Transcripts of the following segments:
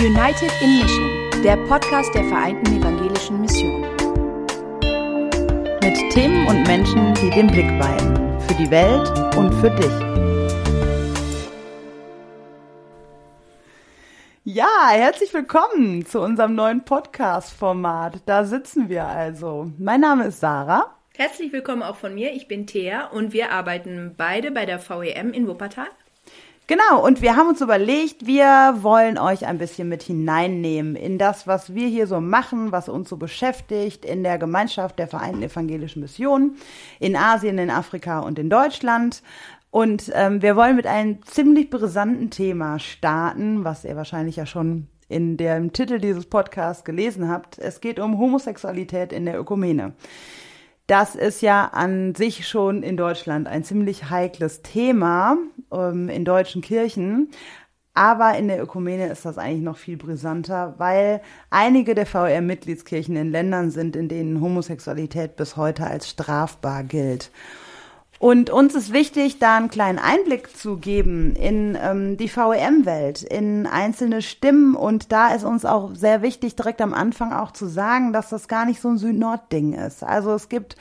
United in Mission, der Podcast der Vereinten Evangelischen Mission. Mit Themen und Menschen, die den Blick weiten. Für die Welt und für dich. Ja, herzlich willkommen zu unserem neuen Podcast-Format. Da sitzen wir also. Mein Name ist Sarah. Herzlich willkommen auch von mir. Ich bin Thea und wir arbeiten beide bei der VEM in Wuppertal. Genau, und wir haben uns überlegt, wir wollen euch ein bisschen mit hineinnehmen in das, was wir hier so machen, was uns so beschäftigt in der Gemeinschaft der Vereinten Evangelischen Mission in Asien, in Afrika und in Deutschland. Und ähm, wir wollen mit einem ziemlich brisanten Thema starten, was ihr wahrscheinlich ja schon in dem Titel dieses Podcasts gelesen habt. Es geht um Homosexualität in der Ökumene. Das ist ja an sich schon in Deutschland ein ziemlich heikles Thema ähm, in deutschen Kirchen. Aber in der Ökumene ist das eigentlich noch viel brisanter, weil einige der VR-Mitgliedskirchen in Ländern sind, in denen Homosexualität bis heute als strafbar gilt. Und uns ist wichtig, da einen kleinen Einblick zu geben in ähm, die VEM-Welt, in einzelne Stimmen. Und da ist uns auch sehr wichtig, direkt am Anfang auch zu sagen, dass das gar nicht so ein Süd-Nord-Ding ist. Also es gibt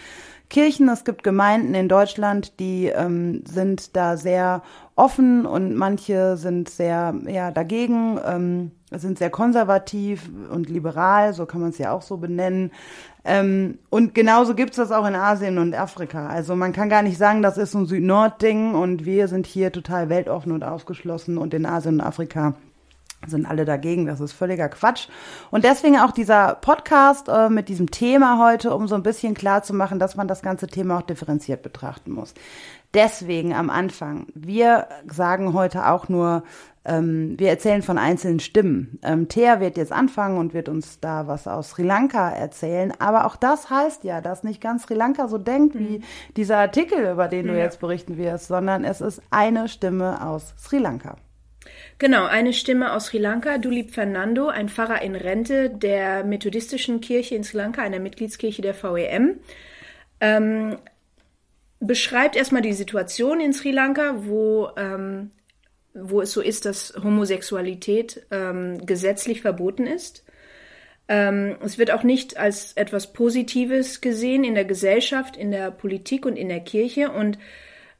Kirchen, es gibt Gemeinden in Deutschland, die ähm, sind da sehr offen und manche sind sehr ja dagegen, ähm, sind sehr konservativ und liberal, so kann man es ja auch so benennen. Ähm, und genauso gibt's das auch in Asien und Afrika. Also man kann gar nicht sagen, das ist ein Süd-Nord-Ding und wir sind hier total weltoffen und aufgeschlossen und in Asien und Afrika sind alle dagegen. Das ist völliger Quatsch. Und deswegen auch dieser Podcast äh, mit diesem Thema heute, um so ein bisschen klar zu machen, dass man das ganze Thema auch differenziert betrachten muss. Deswegen am Anfang. Wir sagen heute auch nur, ähm, wir erzählen von einzelnen Stimmen. Ähm, Thea wird jetzt anfangen und wird uns da was aus Sri Lanka erzählen. Aber auch das heißt ja, dass nicht ganz Sri Lanka so denkt wie mhm. dieser Artikel, über den du ja. jetzt berichten wirst, sondern es ist eine Stimme aus Sri Lanka. Genau, eine Stimme aus Sri Lanka, Dulip Fernando, ein Pfarrer in Rente der methodistischen Kirche in Sri Lanka, einer Mitgliedskirche der VEM. Ähm, beschreibt erstmal die Situation in Sri Lanka, wo, ähm, wo es so ist, dass Homosexualität ähm, gesetzlich verboten ist. Ähm, es wird auch nicht als etwas Positives gesehen in der Gesellschaft, in der Politik und in der Kirche. Und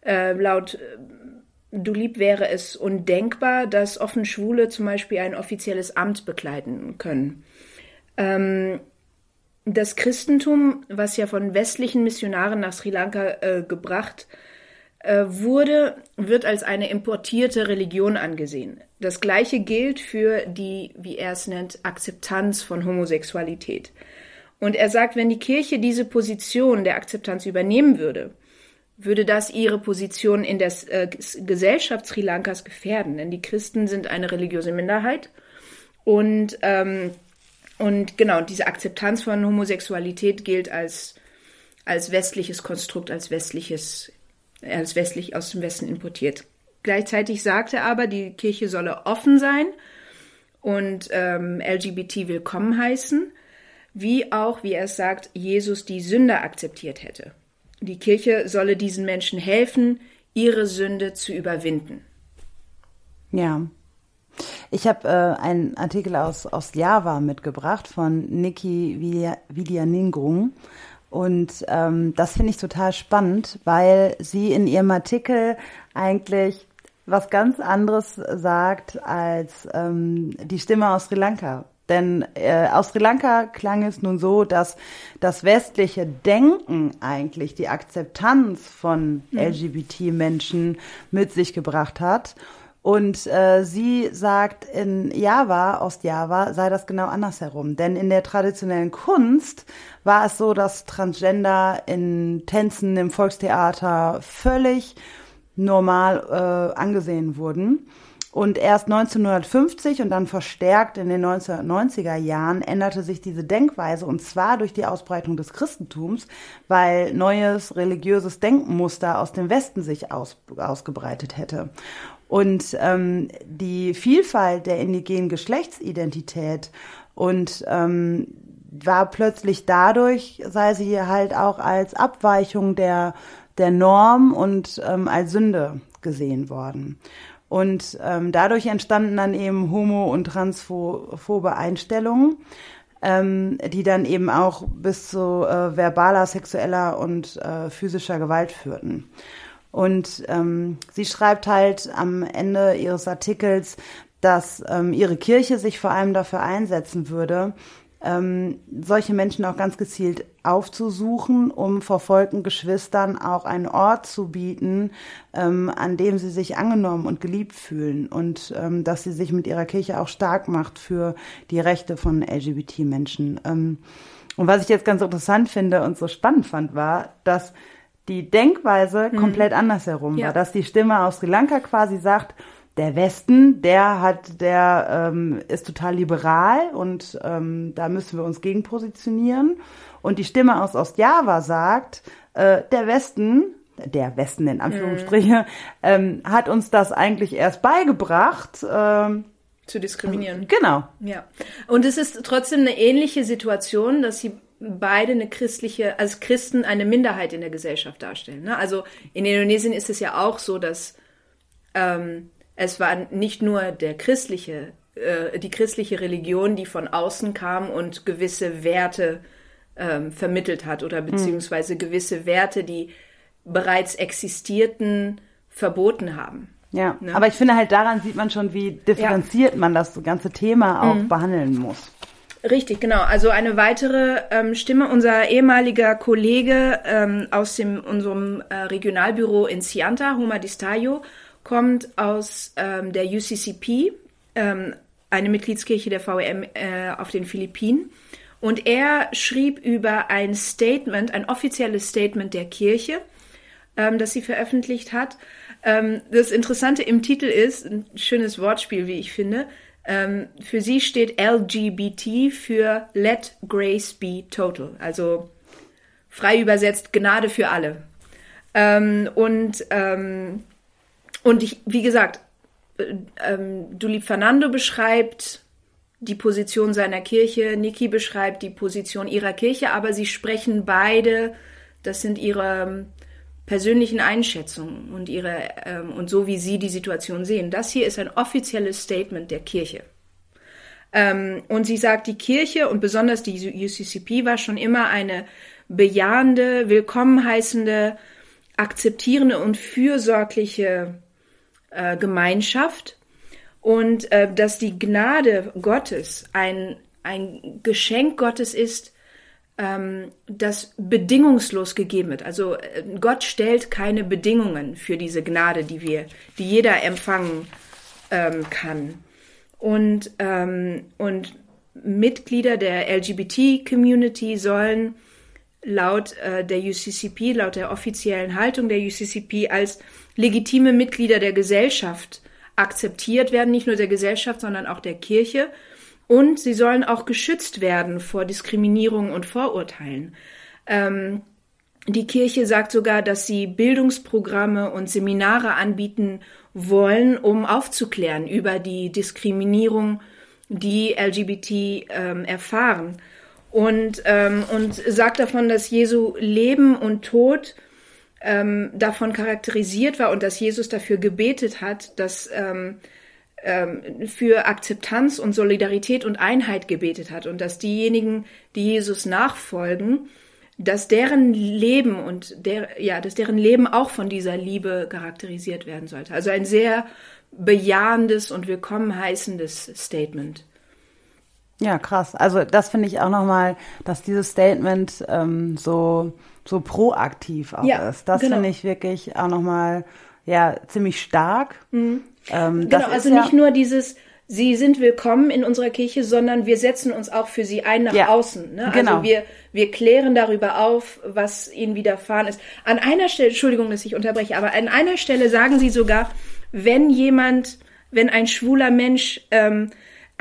äh, laut äh, Dulib wäre es undenkbar, dass offen Schwule zum Beispiel ein offizielles Amt bekleiden können. Ähm, das Christentum, was ja von westlichen Missionaren nach Sri Lanka äh, gebracht äh, wurde, wird als eine importierte Religion angesehen. Das gleiche gilt für die, wie er es nennt, Akzeptanz von Homosexualität. Und er sagt, wenn die Kirche diese Position der Akzeptanz übernehmen würde, würde das ihre Position in der äh, Gesellschaft Sri Lankas gefährden. Denn die Christen sind eine religiöse Minderheit und ähm, und genau, diese Akzeptanz von Homosexualität gilt als, als westliches Konstrukt, als westliches, als westlich aus dem Westen importiert. Gleichzeitig sagte er aber, die Kirche solle offen sein und ähm, LGBT willkommen heißen, wie auch, wie er es sagt, Jesus die Sünder akzeptiert hätte. Die Kirche solle diesen Menschen helfen, ihre Sünde zu überwinden. Ja, ich habe äh, einen Artikel aus, aus Java mitgebracht von Niki Vidianingrung. Und ähm, das finde ich total spannend, weil sie in ihrem Artikel eigentlich was ganz anderes sagt als ähm, die Stimme aus Sri Lanka. Denn äh, aus Sri Lanka klang es nun so, dass das westliche Denken eigentlich die Akzeptanz von mhm. LGBT-Menschen mit sich gebracht hat. Und äh, sie sagt, in Java, Ostjava, sei das genau andersherum. Denn in der traditionellen Kunst war es so, dass Transgender in Tänzen im Volkstheater völlig normal äh, angesehen wurden. Und erst 1950 und dann verstärkt in den 1990er Jahren änderte sich diese Denkweise und zwar durch die Ausbreitung des Christentums, weil neues religiöses Denkmuster aus dem Westen sich aus, ausgebreitet hätte. Und ähm, die Vielfalt der indigenen Geschlechtsidentität und ähm, war plötzlich dadurch, sei sie halt auch als Abweichung der, der Norm und ähm, als Sünde gesehen worden. Und ähm, dadurch entstanden dann eben homo- und transphobe Einstellungen, ähm, die dann eben auch bis zu äh, verbaler, sexueller und äh, physischer Gewalt führten. Und ähm, sie schreibt halt am Ende ihres Artikels, dass ähm, ihre Kirche sich vor allem dafür einsetzen würde, ähm, solche Menschen auch ganz gezielt aufzusuchen, um verfolgten Geschwistern auch einen Ort zu bieten, ähm, an dem sie sich angenommen und geliebt fühlen und ähm, dass sie sich mit ihrer Kirche auch stark macht für die Rechte von LGBT-Menschen. Ähm, und was ich jetzt ganz interessant finde und so spannend fand, war, dass die Denkweise mhm. komplett andersherum ja. war, dass die Stimme aus Sri Lanka quasi sagt, der Westen, der hat, der ähm, ist total liberal und ähm, da müssen wir uns gegen positionieren. Und die Stimme aus Ostjava sagt, äh, der Westen, der Westen in Anführungsstriche, mhm. ähm, hat uns das eigentlich erst beigebracht. Ähm, zu diskriminieren. Genau. Ja. Und es ist trotzdem eine ähnliche Situation, dass sie beide eine christliche, als Christen eine Minderheit in der Gesellschaft darstellen. Ne? Also in Indonesien ist es ja auch so, dass ähm, es war nicht nur der christliche, äh, die christliche Religion, die von außen kam und gewisse Werte ähm, vermittelt hat oder hm. beziehungsweise gewisse Werte, die bereits existierten, verboten haben. Ja, ne? aber ich finde halt daran sieht man schon, wie differenziert ja. man das ganze Thema auch mhm. behandeln muss. Richtig, genau. Also eine weitere ähm, Stimme, unser ehemaliger Kollege ähm, aus dem, unserem äh, Regionalbüro in Sianta, Huma Distayo, kommt aus ähm, der UCCP, ähm, eine Mitgliedskirche der VEM äh, auf den Philippinen. Und er schrieb über ein Statement, ein offizielles Statement der Kirche, ähm, das sie veröffentlicht hat. Ähm, das Interessante im Titel ist, ein schönes Wortspiel, wie ich finde, ähm, für sie steht LGBT für Let Grace Be Total, also frei übersetzt Gnade für alle. Ähm, und ähm, und ich, wie gesagt, äh, ähm, Dulip Fernando beschreibt die Position seiner Kirche, Niki beschreibt die Position ihrer Kirche, aber sie sprechen beide, das sind ihre persönlichen Einschätzungen und ihre ähm, und so wie sie die Situation sehen. Das hier ist ein offizielles Statement der Kirche. Ähm, und sie sagt, die Kirche und besonders die UCCP war schon immer eine bejahende, willkommen heißende, akzeptierende und fürsorgliche äh, Gemeinschaft und äh, dass die Gnade Gottes ein, ein Geschenk Gottes ist, ähm, das bedingungslos gegeben wird. Also äh, Gott stellt keine Bedingungen für diese Gnade, die wir, die jeder empfangen ähm, kann. Und, ähm, und Mitglieder der LGBT-Community sollen laut äh, der UCCP, laut der offiziellen Haltung der UCCP als legitime Mitglieder der Gesellschaft akzeptiert werden, nicht nur der Gesellschaft, sondern auch der Kirche. Und sie sollen auch geschützt werden vor Diskriminierung und Vorurteilen. Ähm, die Kirche sagt sogar, dass sie Bildungsprogramme und Seminare anbieten wollen, um aufzuklären über die Diskriminierung, die LGBT ähm, erfahren. Und, ähm, und sagt davon, dass Jesu Leben und Tod ähm, davon charakterisiert war und dass Jesus dafür gebetet hat, dass ähm, für Akzeptanz und Solidarität und Einheit gebetet hat und dass diejenigen, die Jesus nachfolgen, dass deren Leben und der, ja, dass deren Leben auch von dieser Liebe charakterisiert werden sollte. Also ein sehr bejahendes und willkommen heißendes Statement. Ja, krass. Also das finde ich auch nochmal, dass dieses Statement ähm, so so proaktiv auch ja, ist. Das genau. finde ich wirklich auch nochmal ja ziemlich stark. Mhm. Ähm, genau, also ja nicht nur dieses Sie sind willkommen in unserer Kirche, sondern wir setzen uns auch für sie ein nach ja, außen. Ne? Also genau. Also wir, wir klären darüber auf, was ihnen widerfahren ist. An einer Stelle, Entschuldigung, dass ich unterbreche, aber an einer Stelle sagen sie sogar, wenn jemand, wenn ein schwuler Mensch ähm,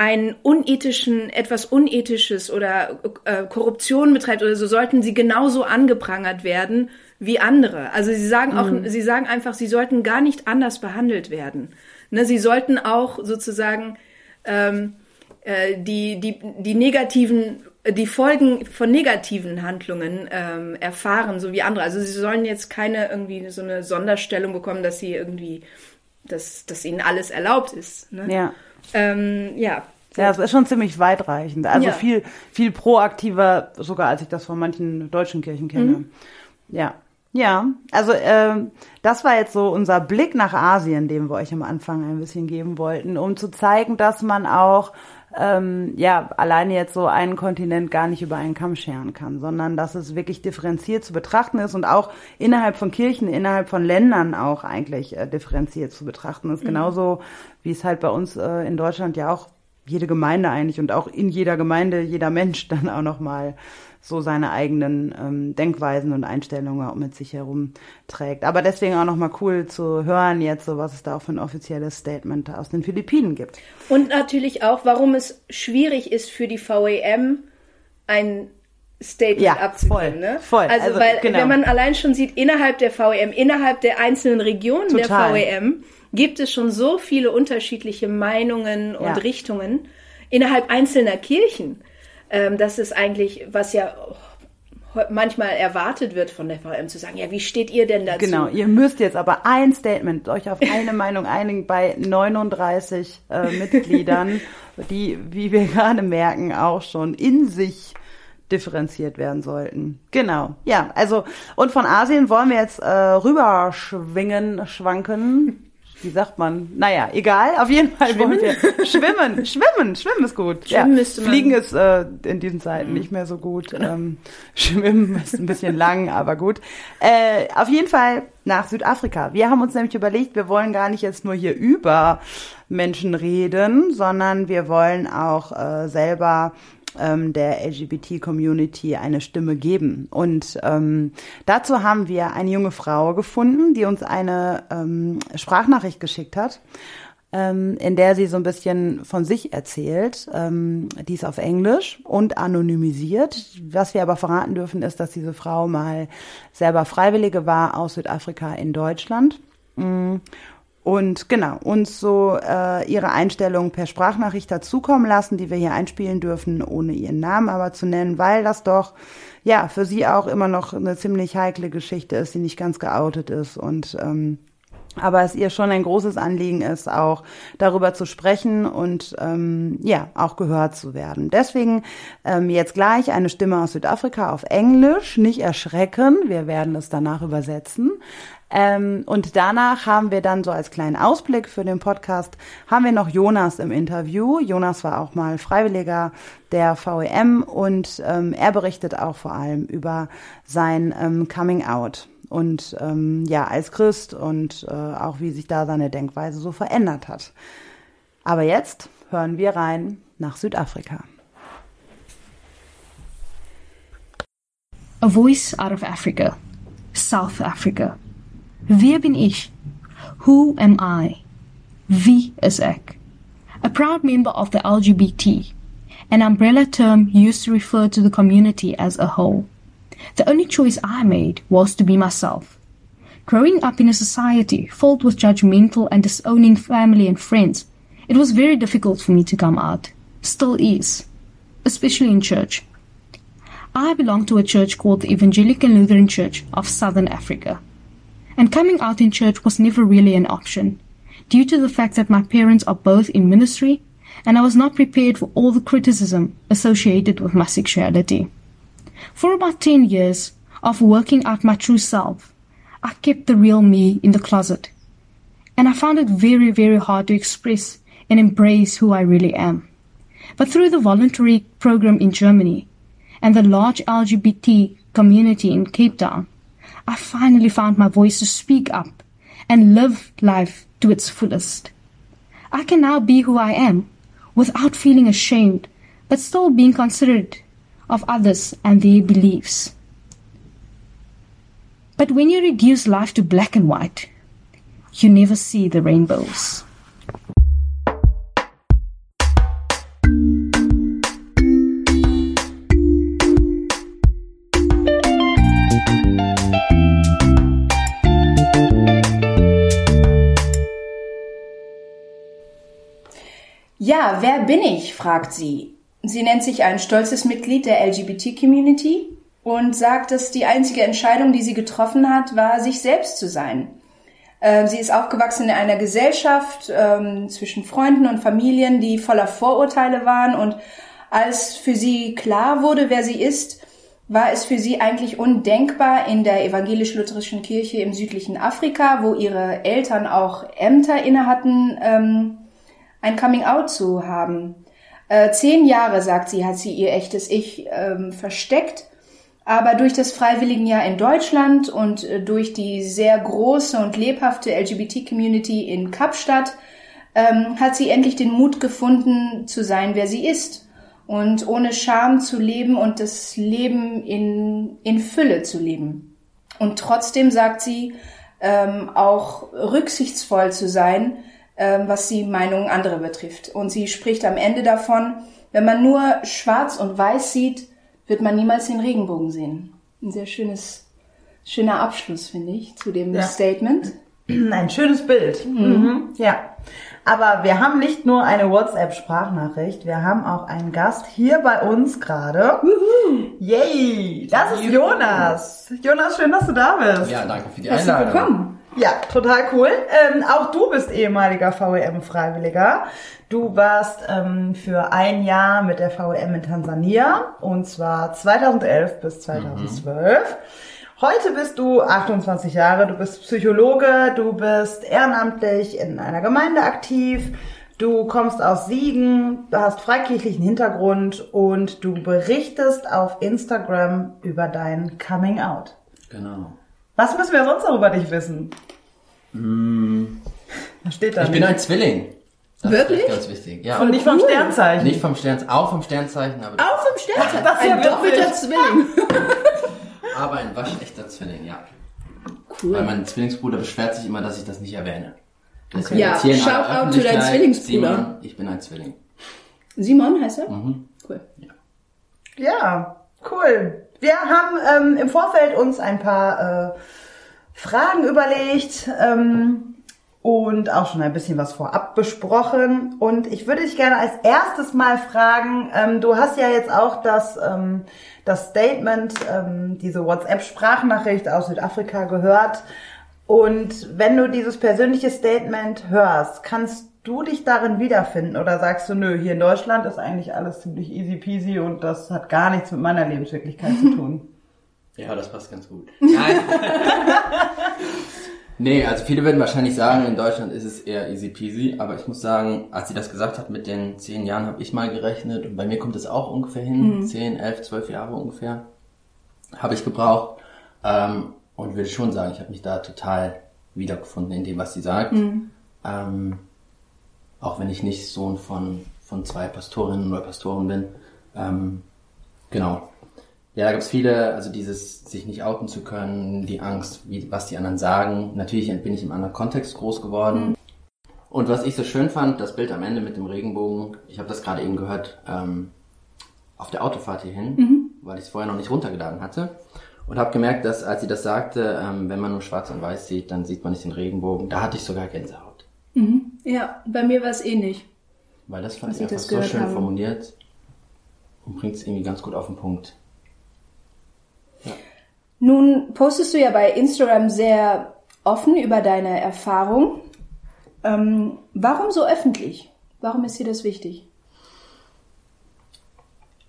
einen unethischen, etwas Unethisches oder äh, Korruption betreibt oder so, sollten sie genauso angeprangert werden wie andere. Also sie sagen auch, mhm. sie sagen einfach, sie sollten gar nicht anders behandelt werden. Ne, sie sollten auch sozusagen ähm, äh, die, die, die negativen, die Folgen von negativen Handlungen ähm, erfahren, so wie andere. Also sie sollen jetzt keine irgendwie so eine Sonderstellung bekommen, dass sie irgendwie dass, dass ihnen alles erlaubt ist. Ne? Ja. Ähm, ja. Ja, es ist schon ziemlich weitreichend. Also Ja. viel, viel proaktiver, sogar als ich das von manchen deutschen Kirchen kenne. Mhm. Ja. Ja, also ähm, das war jetzt so unser Blick nach Asien, den wir euch am Anfang ein bisschen geben wollten, um zu zeigen, dass man auch ähm, ja alleine jetzt so einen Kontinent gar nicht über einen Kamm scheren kann, sondern dass es wirklich differenziert zu betrachten ist und auch innerhalb von Kirchen, innerhalb von Ländern auch eigentlich äh, differenziert zu betrachten ist. Genauso wie es halt bei uns äh, in Deutschland ja auch jede Gemeinde eigentlich und auch in jeder Gemeinde jeder Mensch dann auch noch mal so seine eigenen ähm, Denkweisen und Einstellungen auch mit sich herumträgt. Aber deswegen auch noch mal cool zu hören jetzt, so was es da auch für ein offizielles Statement aus den Philippinen gibt. Und natürlich auch, warum es schwierig ist für die VEM, ein Statement Ja, abzugeben. voll, ne? voll. Also, Also, weil genau. wenn man allein schon sieht, innerhalb der VEM, innerhalb der einzelnen Regionen Total. der VEM, gibt es schon so viele unterschiedliche Meinungen und Ja. Richtungen innerhalb einzelner Kirchen. Ähm, das ist eigentlich, was ja manchmal erwartet wird von der VEM, zu sagen, ja, wie steht ihr denn dazu? Genau, ihr müsst jetzt aber ein Statement, euch auf eine Meinung einigen bei 39 äh, Mitgliedern, die, wie wir gerade merken, auch schon in sich differenziert werden sollten. Genau, ja, also und von Asien wollen wir jetzt äh, rüberschwingen, schwanken. Wie sagt man? Naja, egal. Auf jeden Fall wollen wir schwimmen. Schwimmen, schwimmen ist gut. Schwimmen müsste man. Fliegen ist äh, in diesen Zeiten nicht mehr so gut. Ähm, schwimmen ist ein bisschen lang, aber gut. Äh, auf jeden Fall nach Südafrika. Wir haben uns nämlich überlegt, wir wollen gar nicht jetzt nur hier über Menschen reden, sondern wir wollen auch äh, selber ähm, der LGBT-Community eine Stimme geben. Und ähm, dazu haben wir eine junge Frau gefunden, die uns eine ähm, Sprachnachricht geschickt hat, ähm, in der sie so ein bisschen von sich erzählt. Ähm, die auf Englisch und anonymisiert. Was wir aber verraten dürfen, ist, dass diese Frau mal selber Freiwillige war aus Südafrika in Deutschland. Mm. Und genau, uns so äh, ihre Einstellung per Sprachnachricht dazukommen lassen, die wir hier einspielen dürfen, ohne ihren Namen aber zu nennen, weil das doch ja für sie auch immer noch eine ziemlich heikle Geschichte ist, die nicht ganz geoutet ist und ähm, aber es ihr schon ein großes Anliegen ist, auch darüber zu sprechen und ähm, ja, auch gehört zu werden. Deswegen ähm, jetzt gleich eine Stimme aus Südafrika auf Englisch, nicht erschrecken, wir werden es danach übersetzen. Ähm, und danach haben wir dann so als kleinen Ausblick für den Podcast, haben wir noch Jonas im Interview. Jonas war auch mal Freiwilliger der VEM und ähm, er berichtet auch vor allem über sein ähm, Coming Out und ähm, ja, als Christ und äh, auch wie sich da seine Denkweise so verändert hat. Aber jetzt hören wir rein nach Südafrika. A voice out of Africa, South Africa. Bin ich? Who am I? Is ek? A proud member of the LGBT, an umbrella term used to refer to the community as a whole. The only choice I made was to be myself. Growing up in a society filled with judgmental and disowning family and friends, it was very difficult for me to come out. Still is, especially in church. I belong to a church called the Evangelical Lutheran Church of Southern Africa. And coming out in church was never really an option, due to the fact that my parents are both in ministry, and I was not prepared for all the criticism associated with my sexuality. For about 10 years of working out my true self, I kept the real me in the closet. And I found it very, very hard to express and embrace who I really am. But through the voluntary program in Germany and the large LGBT community in Cape Town, I finally found my voice to speak up and live life to its fullest. I can now be who I am without feeling ashamed, but still being considerate of others and their beliefs. But when you reduce life to black and white, you never see the rainbows. Ja, wer bin ich? fragt sie. Sie nennt sich ein stolzes Mitglied der LGBT-Community und sagt, dass die einzige Entscheidung, die sie getroffen hat, war, sich selbst zu sein. Äh, sie ist aufgewachsen in einer Gesellschaft ähm, zwischen Freunden und Familien, die voller Vorurteile waren. Und als für sie klar wurde, wer sie ist, war es für sie eigentlich undenkbar, in der evangelisch-lutherischen Kirche im südlichen Afrika, wo ihre Eltern auch Ämter inne hatten, ähm, ein Coming-out zu haben. Äh, zehn Jahre, sagt sie, hat sie ihr echtes Ich ähm, versteckt. Aber durch das Freiwilligenjahr in Deutschland und äh, durch die sehr große und lebhafte LGBT-Community in Kapstadt ähm, hat sie endlich den Mut gefunden, zu sein, wer sie ist und ohne Scham zu leben und das Leben in, in Fülle zu leben. Und trotzdem sagt sie, ähm, auch rücksichtsvoll zu sein, was die Meinungen anderer betrifft. Und sie spricht am Ende davon, wenn man nur schwarz und weiß sieht, wird man niemals den Regenbogen sehen. Ein sehr schönes, schöner Abschluss, finde ich, zu dem Ja. Statement. Ein schönes Bild. Mhm. Ja. Aber wir haben nicht nur eine WhatsApp-Sprachnachricht, wir haben auch einen Gast hier bei uns gerade. Yay! Das ist Jonas. Jonas, schön, dass du da bist. Ja, danke für die Herzlich Einladung. willkommen. Ja, total cool. Ähm, auch du bist ehemaliger VEM-Freiwilliger. Du warst ähm, für ein Jahr mit der VEM in Tansania und zwar 2011 bis 2012. Heute bist du 28 Jahre, du bist Psychologe, du bist ehrenamtlich in einer Gemeinde aktiv, du kommst aus Siegen, du hast freikirchlichen Hintergrund und du berichtest auf Instagram über dein Coming Out. Genau. Was müssen wir sonst noch über dich wissen? Was steht da? Ich bin nicht? ein Zwilling. Das Wirklich? ist ganz wichtig. Ja. Und nicht vom Cool. Sternzeichen. Nicht vom Sternzeichen, auch vom Sternzeichen, aber, Auf dem Sternzeichen. Das ist ja Ein doppelter. Zwilling. aber ein waschechter Zwilling, ja. Cool. Weil mein Zwillingsbruder beschwert sich immer, dass ich das nicht erwähne. Deswegen Ja, Shoutout to deinen Öffentlichkeit, Zwillingsbruder. Simon, ich bin ein Zwilling. Simon heißt er? Mhm. Cool. Ja, cool. Wir haben ähm, im Vorfeld uns ein paar äh, Fragen überlegt ähm, und auch schon ein bisschen was vorab besprochen. Und ich würde dich gerne als erstes mal fragen, ähm, du hast ja jetzt auch das, ähm, das Statement, ähm, diese WhatsApp-Sprachnachricht aus Südafrika gehört. Und wenn du dieses persönliche Statement hörst, kannst du dich darin wiederfinden oder sagst du, nö, hier in Deutschland ist eigentlich alles ziemlich easy peasy und das hat gar nichts mit meiner Lebenswirklichkeit zu tun? Ja, das passt ganz gut. Nein. nee, also viele würden wahrscheinlich sagen, in Deutschland ist es eher easy peasy, aber ich muss sagen, als sie das gesagt hat, mit den zehn Jahren habe ich mal gerechnet und bei mir kommt es auch ungefähr hin, zehn, elf, zwölf Jahre ungefähr, habe ich gebraucht ähm, und würde schon sagen, ich habe mich da total wiedergefunden in dem, was sie sagt. Ähm, auch wenn ich nicht Sohn von, von zwei Pastorinnen oder Pastoren bin. Ähm, genau. Ja, da gibt's viele, also dieses sich nicht outen zu können, die Angst, wie, was die anderen sagen. Natürlich bin ich im anderen Kontext groß geworden. Und was ich so schön fand, das Bild am Ende mit dem Regenbogen, ich habe das gerade eben gehört, ähm, auf der Autofahrt hierhin, weil ich es vorher noch nicht runtergeladen hatte. Und habe gemerkt, dass als sie das sagte, ähm, wenn man nur schwarz und weiß sieht, dann sieht man nicht den Regenbogen. Da hatte ich sogar Gänsehaut. Ja, bei mir war es ähnlich. Weil das fand ich einfach so schön habe. formuliert und bringt es irgendwie ganz gut auf den Punkt. Nun postest du ja bei Instagram sehr offen über deine Erfahrung. Ähm, warum so öffentlich? Warum ist dir das wichtig?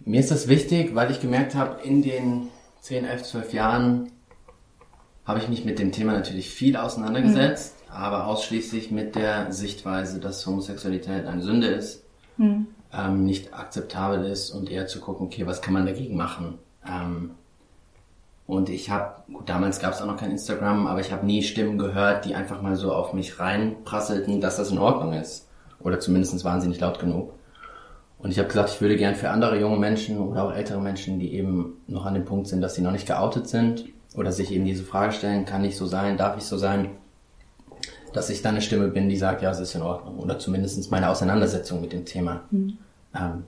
Mir ist das wichtig, weil ich gemerkt habe, in den 10, 11, 12 Jahren habe ich mich mit dem Thema natürlich viel auseinandergesetzt, aber ausschließlich mit der Sichtweise, dass Homosexualität eine Sünde ist, ähm, nicht akzeptabel ist und eher zu gucken, okay, was kann man dagegen machen? Ähm, und ich habe, gut, damals gab es auch noch kein Instagram, aber ich habe nie Stimmen gehört, die einfach mal so auf mich reinprasselten, dass das in Ordnung ist. Oder zumindest waren sie nicht laut genug. Und ich habe gesagt, ich würde gern für andere junge Menschen oder auch ältere Menschen, die eben noch an dem Punkt sind, dass sie noch nicht geoutet sind oder sich eben diese Frage stellen, kann ich so sein, darf ich so sein, dass ich dann eine Stimme bin, die sagt, ja, es ist in Ordnung. Oder zumindest meine Auseinandersetzung mit dem Thema ähm,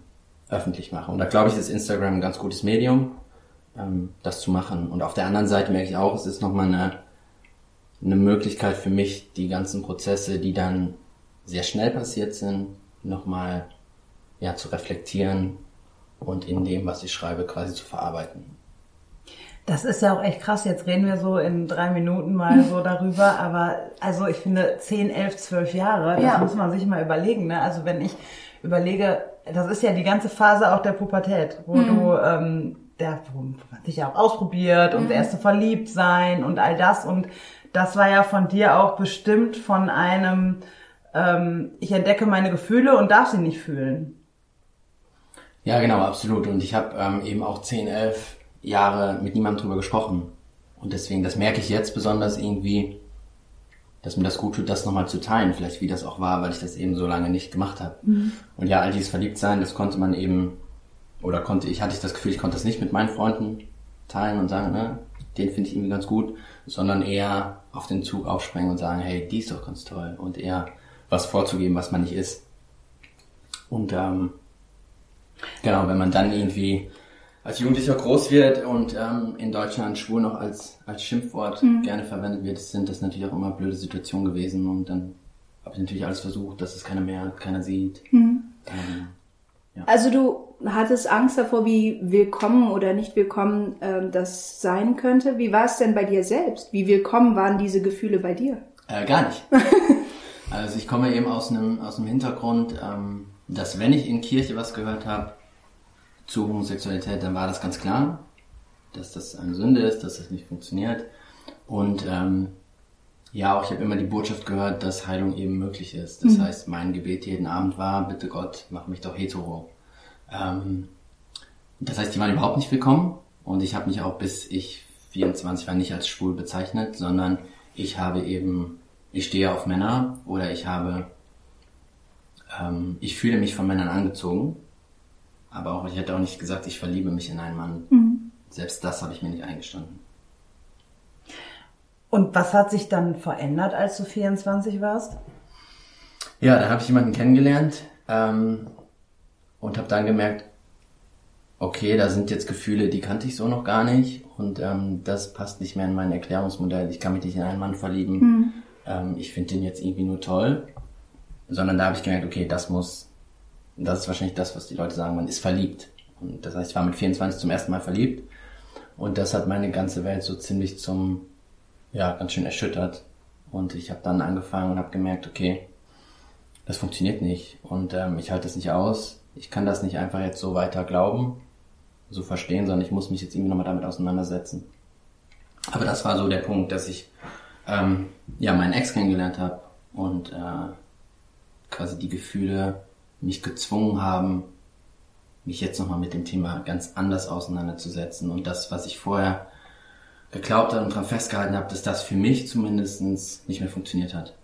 öffentlich mache. Und da glaube ich, ist Instagram ein ganz gutes Medium, ähm, das zu machen. Und auf der anderen Seite merke ich auch, es ist nochmal eine, eine Möglichkeit für mich, die ganzen Prozesse, die dann sehr schnell passiert sind, nochmal ja, zu reflektieren und in dem, was ich schreibe, quasi zu verarbeiten. Das ist ja auch echt krass. Jetzt reden wir so in drei Minuten mal so darüber. Aber also ich finde 10, 11, 12 Jahre, das Ja. muss man sich mal überlegen. Ne? Also wenn ich überlege, das ist ja die ganze Phase auch der Pubertät, wo du ähm, der, wo man sich ja auch ausprobiert und das erste verliebt sein und all das. Und das war ja von dir auch bestimmt von einem, ähm, ich entdecke meine Gefühle und darf sie nicht fühlen. Ja, genau, absolut. Und ich habe ähm, eben auch 10, 11 Jahre mit niemandem drüber gesprochen. Und deswegen, das merke ich jetzt besonders irgendwie, dass mir das gut tut, das nochmal zu teilen. Vielleicht wie das auch war, weil ich das eben so lange nicht gemacht habe. Und ja, all dieses Verliebtsein, das konnte man eben, oder konnte ich, hatte ich das Gefühl, ich konnte das nicht mit meinen Freunden teilen und sagen, ne, den finde ich irgendwie ganz gut, sondern eher auf den Zug aufspringen und sagen, hey, die ist doch ganz toll. Und eher was vorzugeben, was man nicht ist. Und ähm, Genau, wenn man dann irgendwie als Jugendlicher groß wird und ähm, in Deutschland schwul noch als, als Schimpfwort gerne verwendet wird, sind das natürlich auch immer blöde Situationen gewesen und dann habe ich natürlich alles versucht, dass es keiner merkt, keiner sieht. Ähm, Also du hattest Angst davor, wie willkommen oder nicht willkommen ähm, das sein könnte. Wie war es denn bei dir selbst? Wie willkommen waren diese Gefühle bei dir? Äh, gar nicht. also ich komme eben aus einem, aus einem Hintergrund, ähm, dass wenn ich in Kirche was gehört habe zu Homosexualität, dann war das ganz klar, dass das eine Sünde ist, dass das nicht funktioniert. Und ähm, ja, auch ich habe immer die Botschaft gehört, dass Heilung eben möglich ist. Das heißt, mein Gebet jeden Abend war, bitte Gott, mach mich doch hetero. Ähm, das heißt, die waren überhaupt nicht willkommen und ich habe mich auch bis ich 24 war nicht als schwul bezeichnet, sondern ich habe eben, ich stehe auf Männer oder ich habe, ähm, ich fühle mich von Männern angezogen, aber auch ich hätte auch nicht gesagt, ich verliebe mich in einen Mann. Selbst das habe ich mir nicht eingestanden. Und was hat sich dann verändert, als du 24 warst? Ja, da habe ich jemanden kennengelernt ähm, und habe dann gemerkt, okay, da sind jetzt Gefühle, die kannte ich so noch gar nicht und ähm, das passt nicht mehr in mein Erklärungsmodell. Ich kann mich nicht in einen Mann verlieben. Ähm, ich finde den jetzt irgendwie nur toll, sondern da habe ich gemerkt, okay, das muss, das ist wahrscheinlich das, was die Leute sagen, man ist verliebt. Und das heißt, ich war mit 24 zum ersten Mal verliebt und das hat meine ganze Welt so ziemlich zum, ja, ganz schön erschüttert. Und ich habe dann angefangen und habe gemerkt, okay, das funktioniert nicht und ähm, ich halte das nicht aus. Ich kann das nicht einfach jetzt so weiter glauben, so verstehen, sondern ich muss mich jetzt irgendwie nochmal damit auseinandersetzen. Aber das war so der Punkt, dass ich ähm, ja meinen Ex kennengelernt habe und äh, quasi die Gefühle mich gezwungen haben, mich jetzt nochmal mit dem Thema ganz anders auseinanderzusetzen und das, was ich vorher geglaubt habe und dran festgehalten habe, dass das für mich zumindestens nicht mehr funktioniert hat.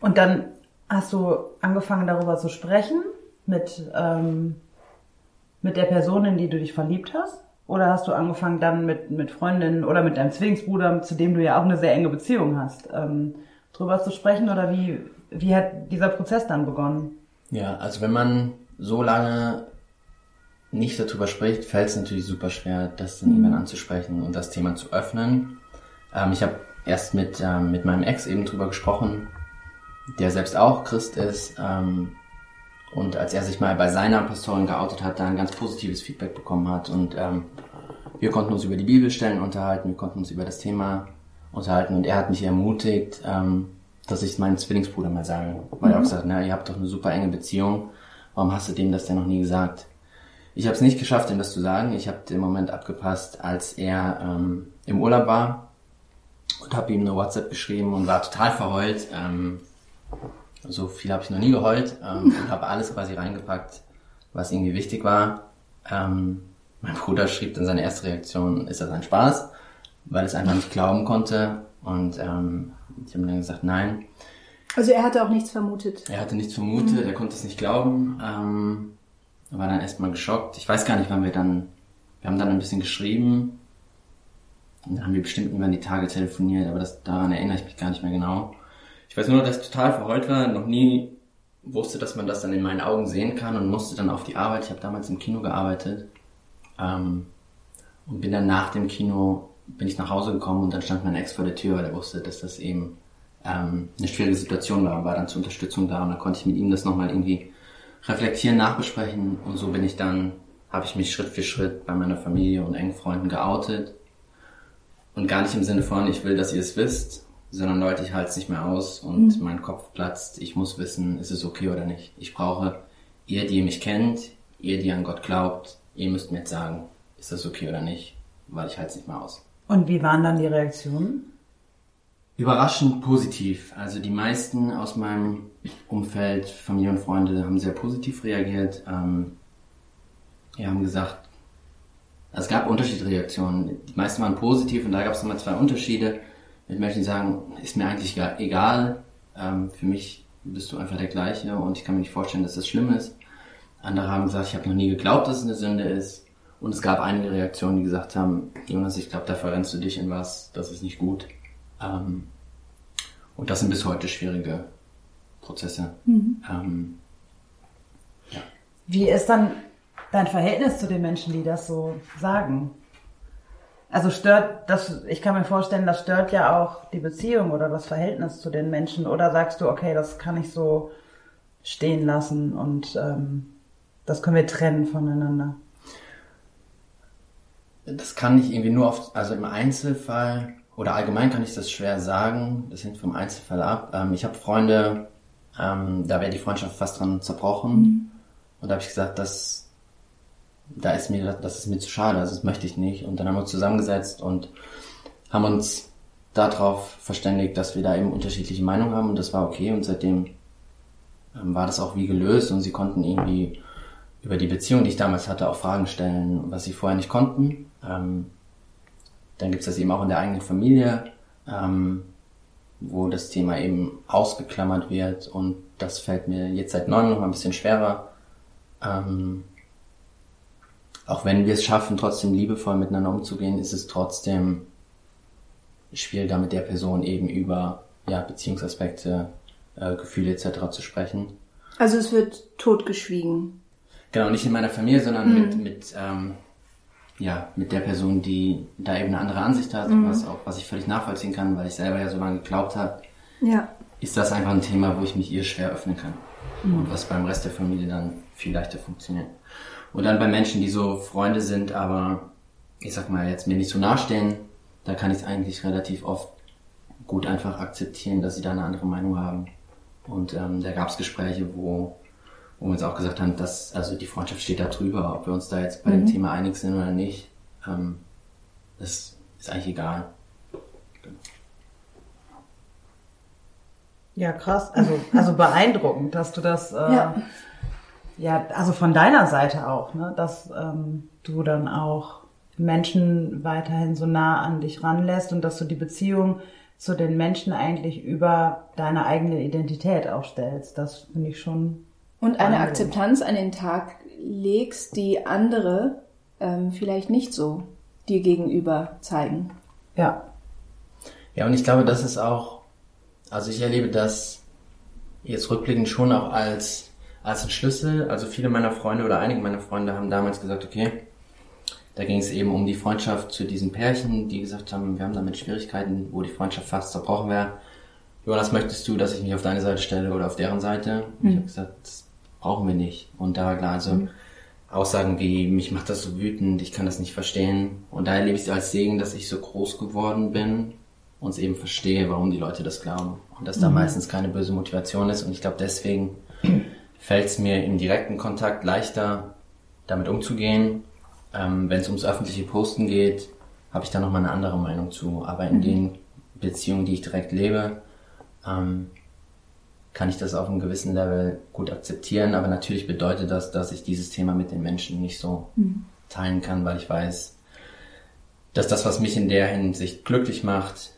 Und dann hast du angefangen darüber zu sprechen mit, ähm, mit der Person, in die du dich verliebt hast? Oder hast du angefangen dann mit, mit Freundinnen oder mit deinem Zwillingsbruder, zu dem du ja auch eine sehr enge Beziehung hast, ähm, drüber zu sprechen? Oder wie, wie hat dieser Prozess dann begonnen? Ja, also wenn man so lange nicht darüber spricht, fällt es natürlich super schwer, das dann irgendwann anzusprechen und das Thema zu öffnen. Ähm, ich habe erst mit, ähm, mit meinem Ex eben drüber gesprochen, der selbst auch Christ ist. Ähm, und als er sich mal bei seiner Pastorin geoutet hat, da ein ganz positives Feedback bekommen hat. Und ähm, wir konnten uns über die Bibelstellen unterhalten, wir konnten uns über das Thema unterhalten. Und er hat mich ermutigt, ähm, dass ich es meinem Zwillingsbruder mal sage. Weil er auch gesagt hat, na, ihr habt doch eine super enge Beziehung. Warum hast du dem das denn noch nie gesagt? Ich habe es nicht geschafft, ihm das zu sagen. Ich habe den Moment abgepasst, als er ähm, im Urlaub war und habe ihm eine WhatsApp geschrieben und war total verheult. Ähm, so viel habe ich noch nie geheult ähm, und habe alles quasi reingepackt, was irgendwie wichtig war. Ähm, mein Bruder schrieb dann seine erste Reaktion, ist das ein Spaß? Weil es einfach nicht glauben konnte. Und ähm, ich habe dann gesagt, nein. Also er hatte auch nichts vermutet. Er hatte nichts vermutet, er konnte es nicht glauben. Ähm, er war dann erstmal geschockt. Ich weiß gar nicht, wann wir dann, wir haben dann ein bisschen geschrieben. Und dann haben wir bestimmt über die Tage telefoniert, aber das, daran erinnere ich mich gar nicht mehr genau. Ich weiß nur, dass ich total verheult war, noch nie wusste, dass man das dann in meinen Augen sehen kann und musste dann auf die Arbeit. Ich habe damals im Kino gearbeitet ähm, und bin dann nach dem Kino bin ich nach Hause gekommen und dann stand mein Ex vor der Tür, weil er wusste, dass das eben ähm, eine schwierige Situation war war dann zur Unterstützung da und dann konnte ich mit ihm das nochmal irgendwie reflektieren, nachbesprechen und so bin ich dann habe ich mich Schritt für Schritt bei meiner Familie und engen Freunden geoutet. Und gar nicht im Sinne von, ich will, dass ihr es wisst, sondern Leute, ich halte es nicht mehr aus und mhm. mein Kopf platzt. Ich muss wissen, ist es okay oder nicht. Ich brauche ihr, die ihr mich kennt, ihr, die an Gott glaubt, ihr müsst mir jetzt sagen, ist das okay oder nicht, weil ich halte es nicht mehr aus. Und wie waren dann die Reaktionen? Überraschend positiv. Also die meisten aus meinem Umfeld, Familie und Freunde haben sehr positiv reagiert. Ähm, die haben gesagt, es gab unterschiedliche Reaktionen. Die meisten waren positiv und da gab es nochmal zwei Unterschiede. Mit Menschen, die sagen, ist mir eigentlich egal, ähm, für mich bist du einfach der gleiche und ich kann mir nicht vorstellen, dass das schlimm ist. Andere haben gesagt, ich habe noch nie geglaubt, dass es eine Sünde ist. Und es gab einige Reaktionen, die gesagt haben, Jonas, ich glaube, da verrennst du dich in was, das ist nicht gut. Ähm, und das sind bis heute schwierige Prozesse. Mhm. Ähm, ja. Wie ist dann dein Verhältnis zu den Menschen, die das so sagen? Also stört das, ich kann mir vorstellen, das stört ja auch die Beziehung oder das Verhältnis zu den Menschen. Oder sagst du, okay, das kann ich so stehen lassen und ähm, das können wir trennen voneinander? Das kann ich irgendwie nur oft, also im Einzelfall oder allgemein kann ich das schwer sagen. Das hängt vom Einzelfall ab. Ähm, ich habe Freunde, ähm, da wäre die Freundschaft fast dran zerbrochen. Mhm. Und da habe ich gesagt, das, da ist mir, das ist mir zu schade, also das möchte ich nicht. Und dann haben wir uns zusammengesetzt und haben uns darauf verständigt, dass wir da eben unterschiedliche Meinungen haben und das war okay. Und seitdem ähm, war das auch wie gelöst und sie konnten irgendwie über die Beziehung, die ich damals hatte, auch Fragen stellen, was sie vorher nicht konnten. Ähm, dann gibt es das eben auch in der eigenen Familie, ähm, wo das Thema eben ausgeklammert wird und das fällt mir jetzt seit neun noch mal ein bisschen schwerer. Ähm, auch wenn wir es schaffen, trotzdem liebevoll miteinander umzugehen, ist es trotzdem schwieriger mit der Person eben über ja, Beziehungsaspekte, äh, Gefühle etc. zu sprechen. Also es wird totgeschwiegen. Genau, nicht in meiner Familie, sondern mhm. mit, mit ähm, ja, mit der Person, die da eben eine andere Ansicht hat, mhm. was auch, was ich völlig nachvollziehen kann, weil ich selber ja so lange geglaubt habe, ja. ist das einfach ein Thema, wo ich mich ihr schwer öffnen kann. Mhm. Und was beim Rest der Familie dann viel leichter funktioniert. Und dann bei Menschen, die so Freunde sind, aber ich sag mal jetzt mir nicht so nahestehen, da kann ich es eigentlich relativ oft gut einfach akzeptieren, dass sie da eine andere Meinung haben. Und ähm, da gab es Gespräche, wo wo wir uns auch gesagt haben, dass also die Freundschaft steht da drüber, ob wir uns da jetzt bei mhm. dem Thema einig sind oder nicht. Ähm, das ist eigentlich egal. Ja, krass. Also, also beeindruckend, dass du das, äh, ja. ja, also von deiner Seite auch, ne, dass ähm, du dann auch Menschen weiterhin so nah an dich ranlässt und dass du die Beziehung zu den Menschen eigentlich über deine eigene Identität aufstellst. Das finde ich schon und eine Wahnsinn. Akzeptanz an den Tag legst, die andere ähm, vielleicht nicht so dir gegenüber zeigen. Ja. Ja, und ich glaube, das ist auch, also ich erlebe das jetzt rückblickend schon auch als, als ein Schlüssel. Also viele meiner Freunde oder einige meiner Freunde haben damals gesagt, okay, da ging es eben um die Freundschaft zu diesen Pärchen, die gesagt haben, wir haben damit Schwierigkeiten, wo die Freundschaft fast zerbrochen wäre. Jonas, möchtest du, dass ich mich auf deine Seite stelle oder auf deren Seite? Mhm. Ich habe gesagt, das brauchen wir nicht. Und da klar, also mhm. Aussagen wie, mich macht das so wütend, ich kann das nicht verstehen. Und da erlebe ich es als Segen, dass ich so groß geworden bin und es eben verstehe, warum die Leute das glauben. Und dass da mhm. meistens keine böse Motivation ist. Und ich glaube, deswegen fällt es mir im direkten Kontakt leichter, damit umzugehen. Ähm, Wenn es ums öffentliche Posten geht, habe ich da nochmal eine andere Meinung zu. Aber in mhm. den Beziehungen, die ich direkt lebe, ähm, kann ich das auf einem gewissen Level gut akzeptieren. Aber natürlich bedeutet das, dass ich dieses Thema mit den Menschen nicht so mhm. teilen kann, weil ich weiß, dass das, was mich in der Hinsicht glücklich macht,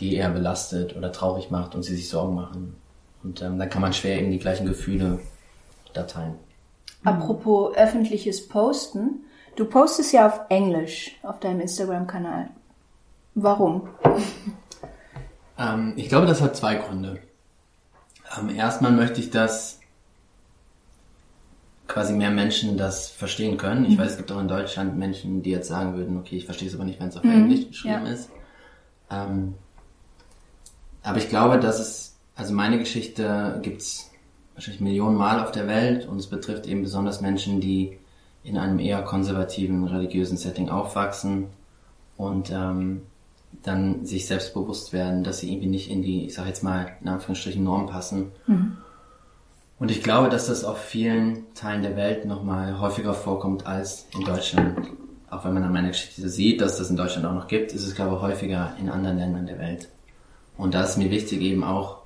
die eher belastet oder traurig macht und sie sich Sorgen machen. Und ähm, dann kann man schwer eben die gleichen Gefühle da teilen. Apropos öffentliches Posten. Du postest ja auf Englisch auf deinem Instagram-Kanal. Warum? ähm, ich glaube, das hat zwei Gründe. Ähm, erstmal möchte ich, dass quasi mehr Menschen das verstehen können. Ich mhm. weiß, es gibt auch in Deutschland Menschen, die jetzt sagen würden, okay, ich verstehe es aber nicht, wenn es auf mhm. Englisch geschrieben ja. ist. Ähm, aber ich glaube, dass es, also meine Geschichte gibt's wahrscheinlich Millionen Mal auf der Welt und es betrifft eben besonders Menschen, die in einem eher konservativen religiösen Setting aufwachsen und ähm, dann sich selbst bewusst werden, dass sie irgendwie nicht in die, ich sag jetzt mal, in Anführungsstrichen Norm passen. Mhm. Und ich glaube, dass das auf vielen Teilen der Welt nochmal häufiger vorkommt als in Deutschland. Auch wenn man an meiner Geschichte sieht, dass das in Deutschland auch noch gibt, ist es, glaube ich, häufiger in anderen Ländern der Welt. Und da ist mir wichtig eben auch,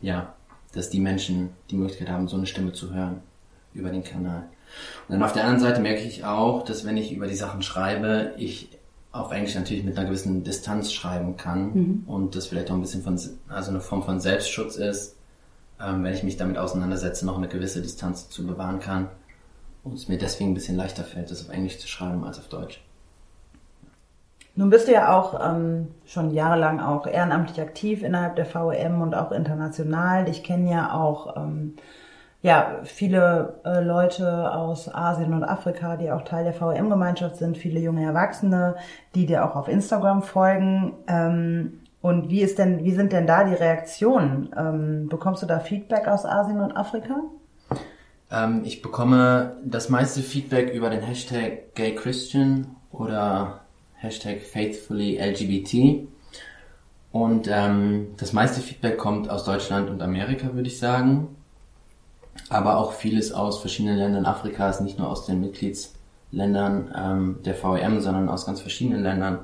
ja, dass die Menschen die Möglichkeit haben, so eine Stimme zu hören über den Kanal. Und dann auf der anderen Seite merke ich auch, dass wenn ich über die Sachen schreibe, ich auf Englisch natürlich mit einer gewissen Distanz schreiben kann mhm. und das vielleicht auch ein bisschen von, also eine Form von Selbstschutz ist, ähm, wenn ich mich damit auseinandersetze, noch eine gewisse Distanz zu bewahren kann und es mir deswegen ein bisschen leichter fällt, das auf Englisch zu schreiben als auf Deutsch. Nun bist du ja auch ähm, schon jahrelang auch ehrenamtlich aktiv innerhalb der VEM und auch international. Ich kenne ja auch ähm, ja, viele äh, Leute aus Asien und Afrika, die auch Teil der VEM-Gemeinschaft sind, viele junge Erwachsene, die dir auch auf Instagram folgen. Ähm, und wie ist denn, wie sind denn da die Reaktionen? Ähm, bekommst du da Feedback aus Asien und Afrika? Ähm, ich bekomme das meiste Feedback über den Hashtag Gay Christian oder Hashtag Faithfully LGBT. Und ähm, das meiste Feedback kommt aus Deutschland und Amerika, würde ich sagen aber auch vieles aus verschiedenen Ländern Afrikas, nicht nur aus den Mitgliedsländern ähm, der VEM, sondern aus ganz verschiedenen Ländern.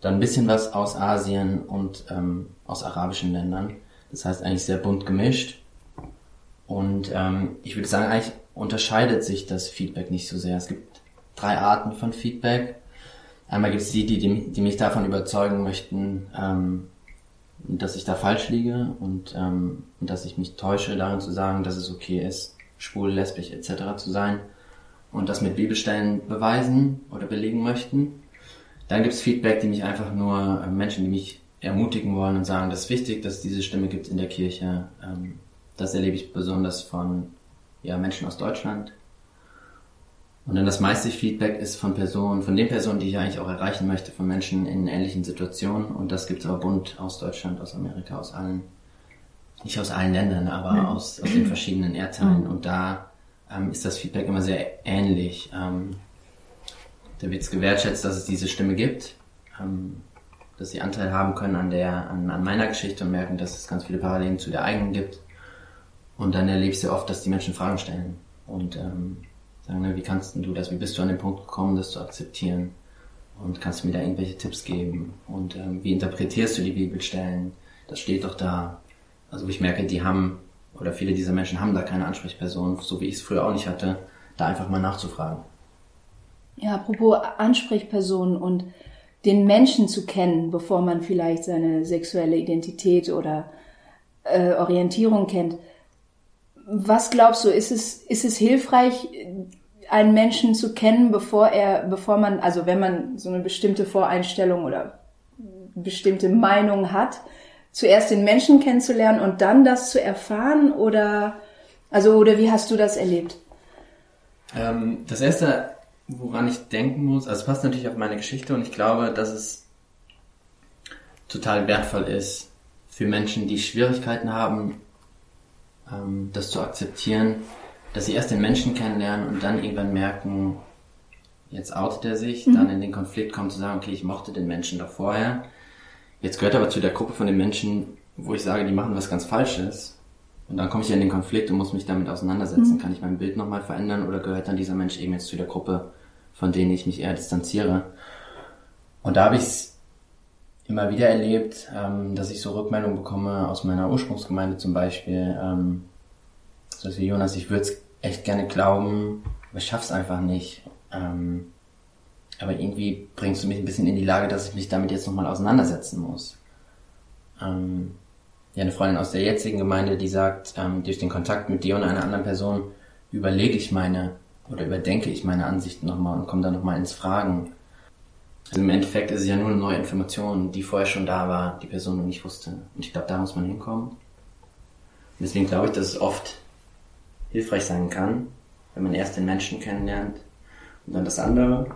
Dann ein bisschen was aus Asien und ähm, aus arabischen Ländern. Das heißt eigentlich sehr bunt gemischt. Und ähm, ich würde sagen, eigentlich unterscheidet sich das Feedback nicht so sehr. Es gibt drei Arten von Feedback. Einmal gibt es die, die, die mich davon überzeugen möchten, ähm, dass ich da falsch liege und, ähm, dass ich mich täusche, darin zu sagen, dass es okay ist, schwul, lesbisch etc. zu sein und das mit Bibelstellen beweisen oder belegen möchten. Dann gibt es Feedback, die mich einfach nur, äh, Menschen, die mich ermutigen wollen und sagen, das ist wichtig, dass es diese Stimme gibt in der Kirche. Ähm, das erlebe ich besonders von ja, Menschen aus Deutschland, und dann das meiste Feedback ist von Personen, von den Personen, die ich eigentlich auch erreichen möchte, von Menschen in ähnlichen Situationen. Und das gibt es aber bunt aus Deutschland, aus Amerika, aus allen, nicht aus allen Ländern, aber mhm. aus, aus den verschiedenen Erdteilen. Mhm. Und da ähm, ist das Feedback immer sehr ähnlich. Ähm, da wird es gewertschätzt, dass es diese Stimme gibt, ähm, dass sie Anteil haben können an der, an, an meiner Geschichte und merken, dass es ganz viele Parallelen zu der eigenen gibt. Und dann erlebe ich sehr oft, dass die Menschen Fragen stellen. Und ähm, Sagen, ne, wie kannst du das, wie bist du an den Punkt gekommen, das zu akzeptieren? Und kannst du mir da irgendwelche Tipps geben? Und ähm, wie interpretierst du die Bibelstellen? Das steht doch da. Also ich merke, die haben, oder viele dieser Menschen haben da keine Ansprechperson, so wie ich es früher auch nicht hatte, da einfach mal nachzufragen. Ja, apropos Ansprechperson und den Menschen zu kennen, bevor man vielleicht seine sexuelle Identität oder äh, Orientierung kennt. Was glaubst du, ist es, ist es hilfreich, einen Menschen zu kennen, bevor er, bevor man, also wenn man so eine bestimmte Voreinstellung oder bestimmte Meinung hat, zuerst den Menschen kennenzulernen und dann das zu erfahren oder, also, oder wie hast du das erlebt? Ähm, das erste, woran ich denken muss, also passt natürlich auf meine Geschichte und ich glaube, dass es total wertvoll ist für Menschen, die Schwierigkeiten haben, ähm, das zu akzeptieren, dass sie erst den Menschen kennenlernen und dann irgendwann merken, jetzt outet er sich, mhm. dann in den Konflikt kommen zu sagen, okay, ich mochte den Menschen doch vorher. Jetzt gehört aber zu der Gruppe von den Menschen, wo ich sage, die machen was ganz Falsches. Und dann komme ich in den Konflikt und muss mich damit auseinandersetzen. Mhm. Kann ich mein Bild nochmal verändern oder gehört dann dieser Mensch eben jetzt zu der Gruppe, von denen ich mich eher distanziere? Und da habe ich es immer wieder erlebt, ähm, dass ich so Rückmeldungen bekomme aus meiner Ursprungsgemeinde zum Beispiel. Ähm, so wie Jonas, ich würde es echt gerne glauben, aber ich schaff's einfach nicht. Ähm, aber irgendwie bringst du mich ein bisschen in die Lage, dass ich mich damit jetzt nochmal auseinandersetzen muss. Ähm, ja, eine Freundin aus der jetzigen Gemeinde, die sagt, ähm, durch den Kontakt mit dir und einer anderen Person überlege ich meine oder überdenke ich meine Ansichten nochmal und komme dann nochmal ins Fragen. Also im Endeffekt ist es ja nur eine neue Information, die vorher schon da war, die Person noch nicht wusste. Und ich glaube, da muss man hinkommen. Und deswegen glaube ich, dass es oft hilfreich sein kann, wenn man erst den Menschen kennenlernt und dann das andere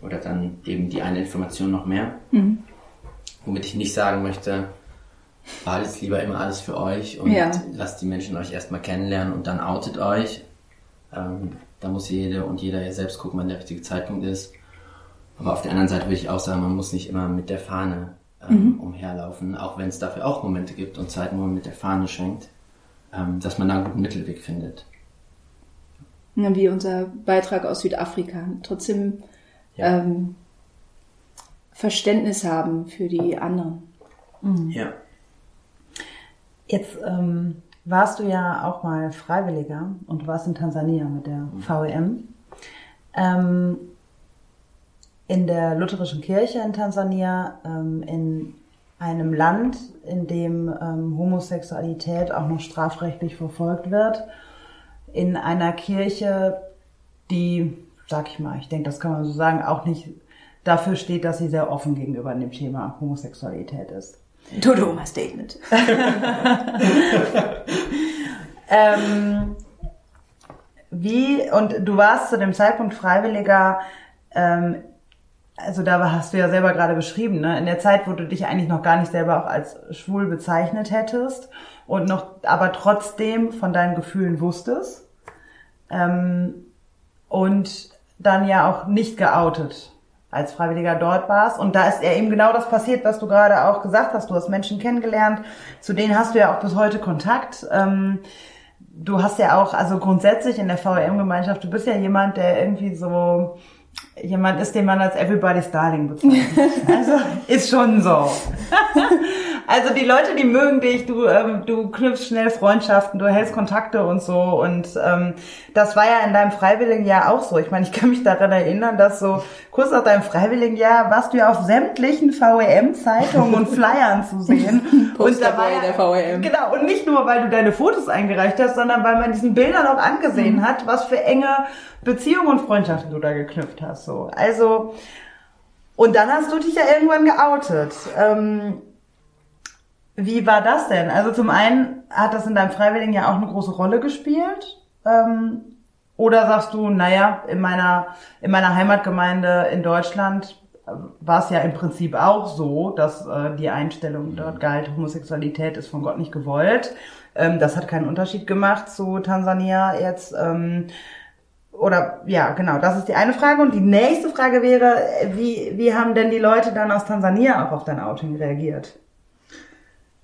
oder dann eben die eine Information noch mehr. Mhm. Womit ich nicht sagen möchte, behaltet lieber immer alles für euch und ja. lasst die Menschen euch erstmal kennenlernen und dann outet euch. Ähm, da muss jede und jeder ja selbst gucken, wann der richtige Zeitpunkt ist. Aber auf der anderen Seite würde ich auch sagen, man muss nicht immer mit der Fahne ähm, mhm. umherlaufen, auch wenn es dafür auch Momente gibt und Zeiten, wo man mit der Fahne schenkt, ähm, dass man da einen guten Mittelweg findet. Wie unser Beitrag aus Südafrika. Trotzdem ja. ähm, Verständnis haben für die anderen. Mhm. Ja. Jetzt ähm, warst du ja auch mal Freiwilliger und du warst in Tansania mit der mhm. VEM. Ähm, in der lutherischen Kirche in Tansania, ähm, in einem Land, in dem ähm, Homosexualität auch noch strafrechtlich verfolgt wird, in einer Kirche, die, sag ich mal, ich denke, das kann man so sagen, auch nicht dafür steht, dass sie sehr offen gegenüber dem Thema Homosexualität ist. Dodoma Statement. ähm, wie, und du warst zu dem Zeitpunkt Freiwilliger, ähm, also da hast du ja selber gerade beschrieben, ne? in der Zeit, wo du dich eigentlich noch gar nicht selber auch als schwul bezeichnet hättest und noch, aber trotzdem von deinen Gefühlen wusstest ähm, und dann ja auch nicht geoutet als Freiwilliger dort warst. Und da ist ja eben genau das passiert, was du gerade auch gesagt hast. Du hast Menschen kennengelernt, zu denen hast du ja auch bis heute Kontakt. Ähm, du hast ja auch, also grundsätzlich in der VRM-Gemeinschaft, du bist ja jemand, der irgendwie so jemand ist, den man als Everybody's Darling bezeichnet. Also ist schon so. Also die Leute, die mögen dich, du, ähm, du knüpfst schnell Freundschaften, du hältst Kontakte und so. Und ähm, das war ja in deinem Freiwilligenjahr auch so. Ich meine, ich kann mich daran erinnern, dass so kurz nach deinem Freiwilligenjahr warst du ja auf sämtlichen VEM-Zeitungen und Flyern zu sehen. und da war ja, der VEM. Genau, und nicht nur, weil du deine Fotos eingereicht hast, sondern weil man diesen Bildern auch angesehen mhm. hat, was für enge Beziehungen und Freundschaften du da geknüpft hast. So. Also, und dann hast du dich ja irgendwann geoutet. Ähm, wie war das denn? Also zum einen hat das in deinem Freiwilligen ja auch eine große Rolle gespielt. Ähm, oder sagst du, naja, in meiner, in meiner Heimatgemeinde in Deutschland äh, war es ja im Prinzip auch so, dass äh, die Einstellung dort galt, Homosexualität ist von Gott nicht gewollt. Ähm, das hat keinen Unterschied gemacht zu Tansania jetzt. Ähm, oder ja, genau, das ist die eine Frage. Und die nächste Frage wäre, wie, wie haben denn die Leute dann aus Tansania auch auf dein Outing reagiert?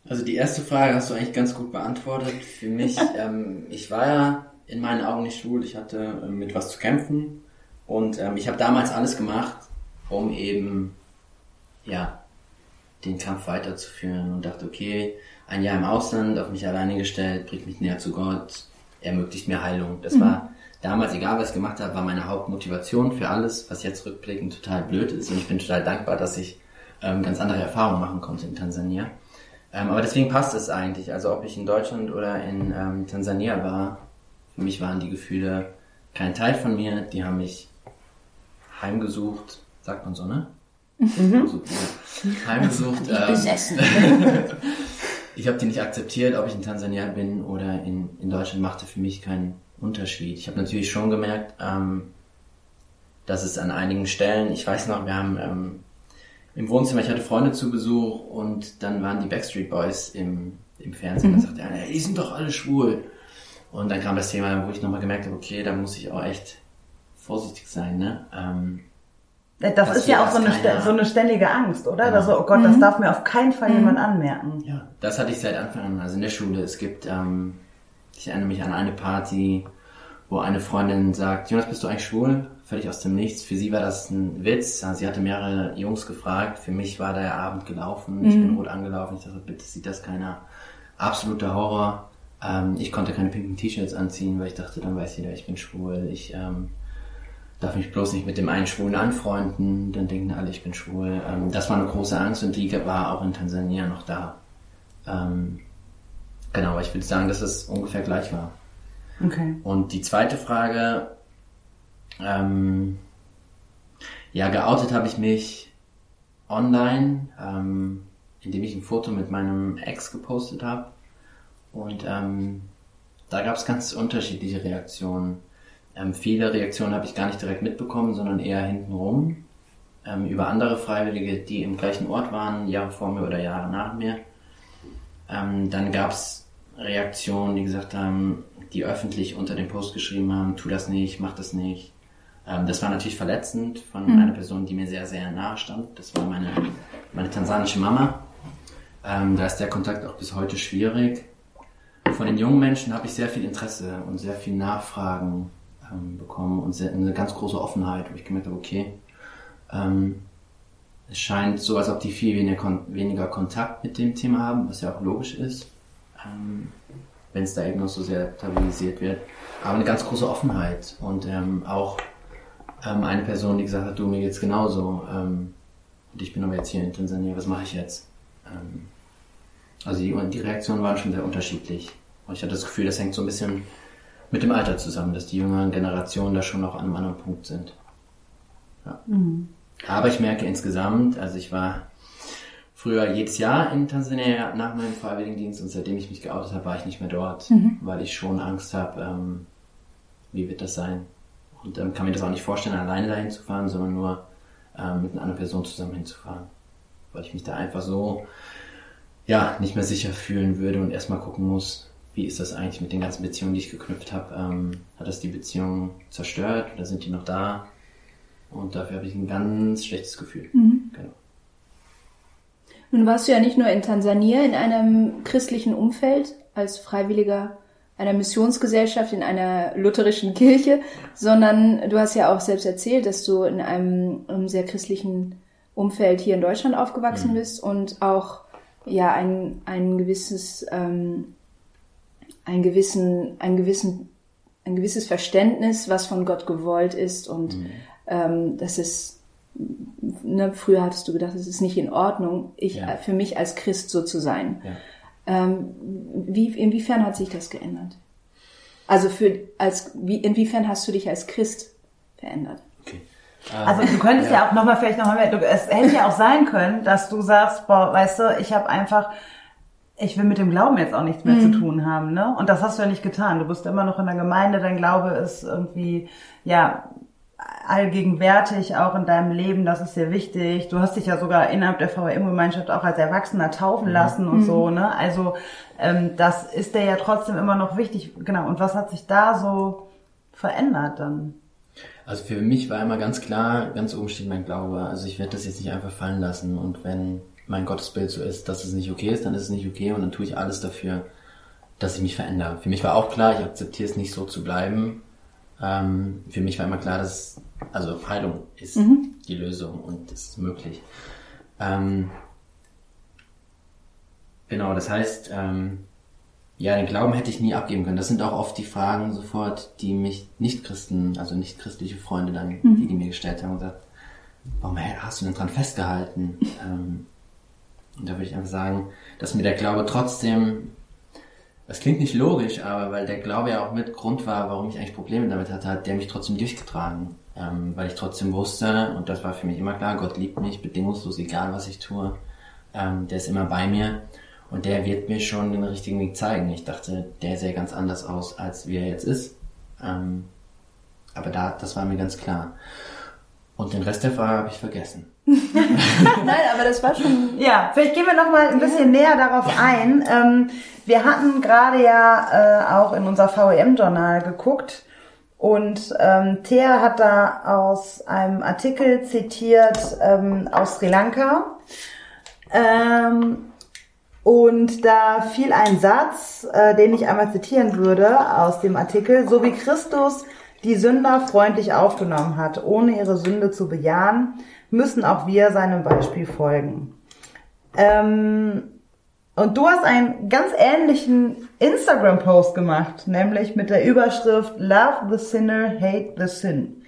Also die erste Frage hast du eigentlich ganz gut beantwortet. Für mich, ähm, ich war ja in meinen Augen nicht schwul, ich hatte äh, mit was zu kämpfen und ähm, ich habe damals alles gemacht, um eben ja den Kampf weiterzuführen und dachte, okay, ein Jahr im Ausland, auf mich alleine gestellt, bringt mich näher zu Gott, ermöglicht mir Heilung. Das mhm. war damals, egal was ich gemacht habe, war meine Hauptmotivation für alles, was jetzt rückblickend total blöd ist und ich bin total dankbar, dass ich ähm, ganz andere Erfahrungen machen konnte in Tansania. Ähm, aber deswegen passt es eigentlich. Also ob ich in Deutschland oder in ähm, Tansania war, für mich waren die Gefühle kein Teil von mir. Die haben mich heimgesucht, sagt man so, ne? Mhm. Heimgesucht. Ähm, besessen. ich habe die nicht akzeptiert, ob ich in Tansania bin oder in, in Deutschland, machte für mich keinen Unterschied. Ich habe natürlich schon gemerkt, ähm, dass es an einigen Stellen, ich weiß noch, wir haben ähm, im Wohnzimmer, ich hatte Freunde zu Besuch und dann waren die Backstreet Boys im, im Fernsehen. Mhm. Da sagte einer, ey, die sind doch alle schwul. Und dann kam das Thema, wo ich nochmal gemerkt habe, okay, da muss ich auch echt vorsichtig sein, ne? Ähm, das ist ja auch so eine, so eine ständige Angst, oder? Genau. Also, oh Gott, das mhm. darf mir auf keinen Fall mhm. jemand anmerken. Ja, das hatte ich seit Anfang an. Also in der Schule, es gibt, ähm, ich erinnere mich an eine Party, wo eine Freundin sagt, Jonas, bist du eigentlich schwul? völlig aus dem Nichts. Für sie war das ein Witz. Sie hatte mehrere Jungs gefragt. Für mich war der Abend gelaufen. Ich bin mhm. rot angelaufen. Ich dachte, bitte sieht das keiner. Absoluter Horror. Ähm, ich konnte keine pinken T-Shirts anziehen, weil ich dachte, dann weiß jeder, ich bin schwul. Ich ähm, darf mich bloß nicht mit dem einen Schwulen anfreunden. Dann denken alle, ich bin schwul. Ähm, das war eine große Angst und die war auch in Tansania noch da. Ähm, genau, aber ich würde sagen, dass es ungefähr gleich war. Okay. Und die zweite Frage, ähm, ja, geoutet habe ich mich online, ähm, indem ich ein Foto mit meinem Ex gepostet habe. Und ähm, da gab es ganz unterschiedliche Reaktionen. Ähm, viele Reaktionen habe ich gar nicht direkt mitbekommen, sondern eher hintenrum. Ähm, über andere Freiwillige, die im gleichen Ort waren, Jahre vor mir oder Jahre nach mir. Ähm, dann gab es Reaktionen, die gesagt haben, die öffentlich unter dem Post geschrieben haben, tu das nicht, mach das nicht. Ähm, das war natürlich verletzend von mhm. einer Person, die mir sehr, sehr nahe stand. Das war meine, meine tansanische Mama. Ähm, da ist der Kontakt auch bis heute schwierig. Von den jungen Menschen habe ich sehr viel Interesse und sehr viel Nachfragen ähm, bekommen und sehr, eine ganz große Offenheit, wo ich gemerkt habe, okay, ähm, es scheint so, als ob die viel weniger, weniger Kontakt mit dem Thema haben, was ja auch logisch ist, ähm, wenn es da eben noch so sehr tabuisiert wird. Aber eine ganz große Offenheit und ähm, auch ähm, eine Person, die gesagt hat, du, mir geht's genauso. Ähm, und ich bin aber jetzt hier in Tansania, was mache ich jetzt? Ähm, also die, die Reaktionen waren schon sehr unterschiedlich. Und ich hatte das Gefühl, das hängt so ein bisschen mit dem Alter zusammen, dass die jüngeren Generationen da schon noch an einem anderen Punkt sind. Ja. Mhm. Aber ich merke insgesamt, also ich war früher jedes Jahr in Tansania nach meinem Freiwilligendienst und seitdem ich mich geoutet habe, war ich nicht mehr dort, mhm. weil ich schon Angst habe, ähm, wie wird das sein? Und ähm, kann mir das auch nicht vorstellen, alleine dahin zu fahren, sondern nur ähm, mit einer anderen Person zusammen hinzufahren. Weil ich mich da einfach so, ja, nicht mehr sicher fühlen würde und erstmal gucken muss, wie ist das eigentlich mit den ganzen Beziehungen, die ich geknüpft habe? Ähm, hat das die Beziehung zerstört oder sind die noch da? Und dafür habe ich ein ganz schlechtes Gefühl. Mhm. Genau. Nun warst du ja nicht nur in Tansania in einem christlichen Umfeld als Freiwilliger einer Missionsgesellschaft in einer lutherischen Kirche, sondern du hast ja auch selbst erzählt, dass du in einem, einem sehr christlichen Umfeld hier in Deutschland aufgewachsen mhm. bist und auch ja ein, ein gewisses ähm, ein gewissen ein gewissen ein gewisses Verständnis, was von Gott gewollt ist und mhm. Ähm, das ist ne, früher hattest du gedacht, es ist nicht in Ordnung, ich ja. für mich als Christ so zu sein. Ja. Ähm, wie, inwiefern hat sich das geändert? Also für, als, wie, inwiefern hast du dich als Christ verändert? Okay. Also du könntest ja, ja auch nochmal vielleicht nochmal mehr, du, es hätte ja auch sein können, dass du sagst, boah, weißt du, ich habe einfach, ich will mit dem Glauben jetzt auch nichts mehr mhm. zu tun haben, ne? Und das hast du ja nicht getan. Du bist immer noch in der Gemeinde, dein Glaube ist irgendwie, ja, allgegenwärtig auch in deinem Leben, das ist sehr wichtig. Du hast dich ja sogar innerhalb der VRM-Gemeinschaft auch als Erwachsener taufen lassen mhm. und so, ne? Also ähm, das ist dir ja trotzdem immer noch wichtig. Genau. Und was hat sich da so verändert dann? Also für mich war immer ganz klar, ganz oben steht mein Glaube. Also ich werde das jetzt nicht einfach fallen lassen. Und wenn mein Gottesbild so ist, dass es nicht okay ist, dann ist es nicht okay und dann tue ich alles dafür, dass ich mich verändere. Für mich war auch klar, ich akzeptiere es nicht so zu bleiben ähm, für mich war immer klar, dass also Heilung ist mhm. die Lösung und ist möglich. Ähm, genau, das heißt, ähm, ja, den Glauben hätte ich nie abgeben können. Das sind auch oft die Fragen sofort, die mich Nicht-Christen, also nicht-christliche Freunde dann, mhm. die, die mir gestellt haben und gesagt, warum hast du denn dran festgehalten? ähm, und da würde ich einfach sagen, dass mir der Glaube trotzdem das klingt nicht logisch, aber weil der Glaube ja auch mit Grund war, warum ich eigentlich Probleme damit hatte, hat der mich trotzdem durchgetragen. Ähm, weil ich trotzdem wusste, und das war für mich immer klar, Gott liebt mich bedingungslos, egal was ich tue. Ähm, der ist immer bei mir und der wird mir schon den richtigen Weg zeigen. Ich dachte, der sähe ganz anders aus, als wie er jetzt ist. Ähm, aber da, das war mir ganz klar. Und den Rest der Frage habe ich vergessen. Nein, aber das war schon. Ja, vielleicht gehen wir noch mal ein bisschen ja. näher darauf ein. Ähm, wir hatten gerade ja äh, auch in unser VEM-Journal geguckt und ähm, Thea hat da aus einem Artikel zitiert ähm, aus Sri Lanka. Ähm, und da fiel ein Satz, äh, den ich einmal zitieren würde aus dem Artikel, so wie Christus die Sünder freundlich aufgenommen hat, ohne ihre Sünde zu bejahen, müssen auch wir seinem Beispiel folgen. Ähm, und du hast einen ganz ähnlichen Instagram-Post gemacht, nämlich mit der Überschrift Love the Sinner, Hate the Sin.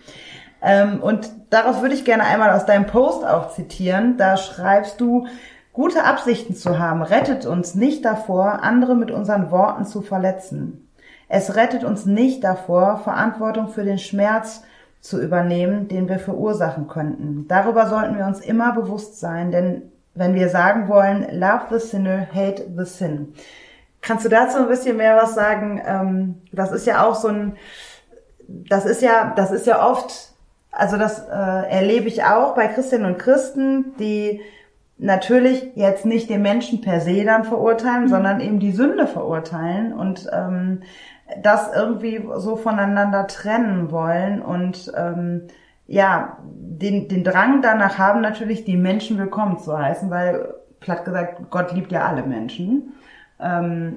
Ähm, und daraus würde ich gerne einmal aus deinem Post auch zitieren. Da schreibst du, gute Absichten zu haben, rettet uns nicht davor, andere mit unseren Worten zu verletzen. Es rettet uns nicht davor, Verantwortung für den Schmerz zu übernehmen, den wir verursachen könnten. Darüber sollten wir uns immer bewusst sein, denn wenn wir sagen wollen, love the sinner, hate the sin. Kannst du dazu ein bisschen mehr was sagen? Ähm, das ist ja auch so ein, das ist ja, das ist ja oft, also das äh, erlebe ich auch bei Christinnen und Christen, die natürlich jetzt nicht den Menschen per se dann verurteilen, mhm. sondern eben die Sünde verurteilen und ähm, das irgendwie so voneinander trennen wollen und ähm, ja, den, den Drang danach haben, natürlich die Menschen willkommen zu heißen, weil, platt gesagt, Gott liebt ja alle Menschen. Ähm,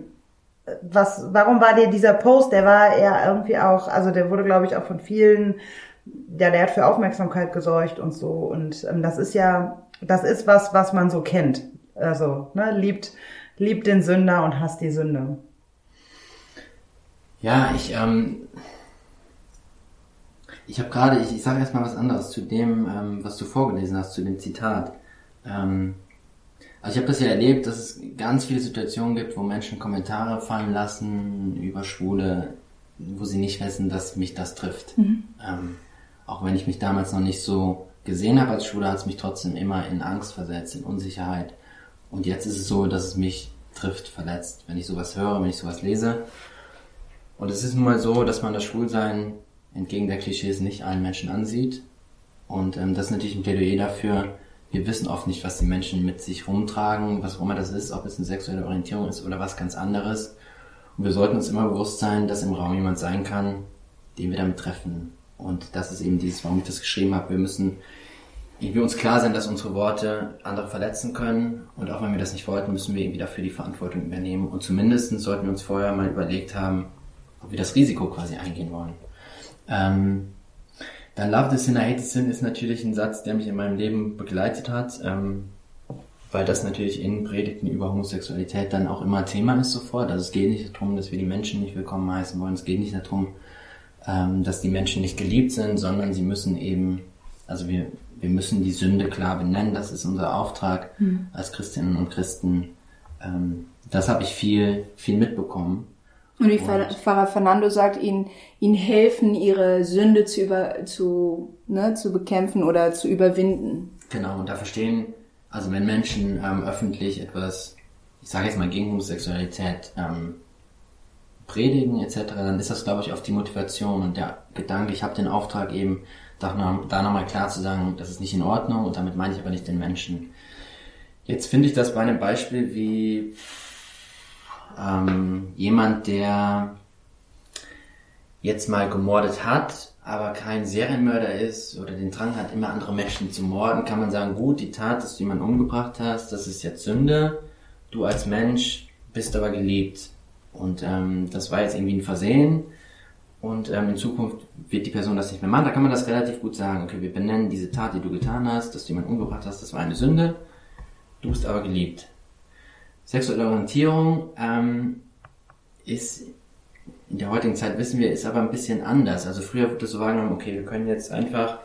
was, warum war dir dieser Post, der war ja irgendwie auch, also der wurde, glaube ich, auch von vielen, ja, der hat für Aufmerksamkeit gesorgt und so. Und ähm, das ist ja, das ist was, was man so kennt. Also, ne, liebt, liebt den Sünder und hasst die Sünde. Ja, ich, ähm, ich habe gerade, ich, ich sage erstmal was anderes zu dem, ähm, was du vorgelesen hast, zu dem Zitat. Ähm, also ich habe das ja erlebt, dass es ganz viele Situationen gibt, wo Menschen Kommentare fallen lassen über Schwule, wo sie nicht wissen, dass mich das trifft. Mhm. Ähm, auch wenn ich mich damals noch nicht so gesehen habe als Schwule, hat es mich trotzdem immer in Angst versetzt, in Unsicherheit. Und jetzt ist es so, dass es mich trifft, verletzt, wenn ich sowas höre, wenn ich sowas lese. Und es ist nun mal so, dass man das Schwulsein entgegen der Klischees nicht allen Menschen ansieht. Und ähm, das ist natürlich ein Plädoyer dafür, wir wissen oft nicht, was die Menschen mit sich rumtragen, was auch immer das ist, ob es eine sexuelle Orientierung ist oder was ganz anderes. Und wir sollten uns immer bewusst sein, dass im Raum jemand sein kann, den wir damit treffen. Und das ist eben dieses, warum ich das geschrieben habe. Wir müssen irgendwie uns klar sein, dass unsere Worte andere verletzen können. Und auch wenn wir das nicht wollten, müssen wir irgendwie dafür die Verantwortung übernehmen. Und zumindest sollten wir uns vorher mal überlegt haben, ob wir das Risiko quasi eingehen wollen. Ähm, dann Love the Sin, I Hate the Sin ist natürlich ein Satz, der mich in meinem Leben begleitet hat, ähm, weil das natürlich in Predigten über Homosexualität dann auch immer Thema ist sofort. Also es geht nicht darum, dass wir die Menschen nicht willkommen heißen wollen. Es geht nicht darum, ähm, dass die Menschen nicht geliebt sind, sondern sie müssen eben, also wir, wir müssen die Sünde klar benennen. Das ist unser Auftrag mhm. als Christinnen und Christen. Ähm, das habe ich viel, viel mitbekommen. Und wie Pfarrer Fernando sagt, ihnen, ihnen helfen, ihre Sünde zu, über, zu, ne, zu bekämpfen oder zu überwinden. Genau, und da verstehen, also wenn Menschen ähm, öffentlich etwas, ich sage jetzt mal gegen Homosexualität, ähm, predigen etc., dann ist das, glaube ich, oft die Motivation und der Gedanke, ich habe den Auftrag eben, da, noch, da nochmal klar zu sagen, das ist nicht in Ordnung und damit meine ich aber nicht den Menschen. Jetzt finde ich das bei einem Beispiel wie ähm, jemand, der jetzt mal gemordet hat, aber kein Serienmörder ist oder den Drang hat, immer andere Menschen zu morden, kann man sagen, gut, die Tat, dass du jemanden umgebracht hast, das ist jetzt Sünde. Du als Mensch bist aber geliebt. Und ähm, das war jetzt irgendwie ein Versehen. Und ähm, in Zukunft wird die Person das nicht mehr machen. Da kann man das relativ gut sagen. Okay, wir benennen diese Tat, die du getan hast, dass du jemanden umgebracht hast, das war eine Sünde. Du bist aber geliebt. Sexuelle Orientierung ähm, ist in der heutigen Zeit wissen wir, ist aber ein bisschen anders. Also früher wurde so wahrgenommen, okay, wir können jetzt einfach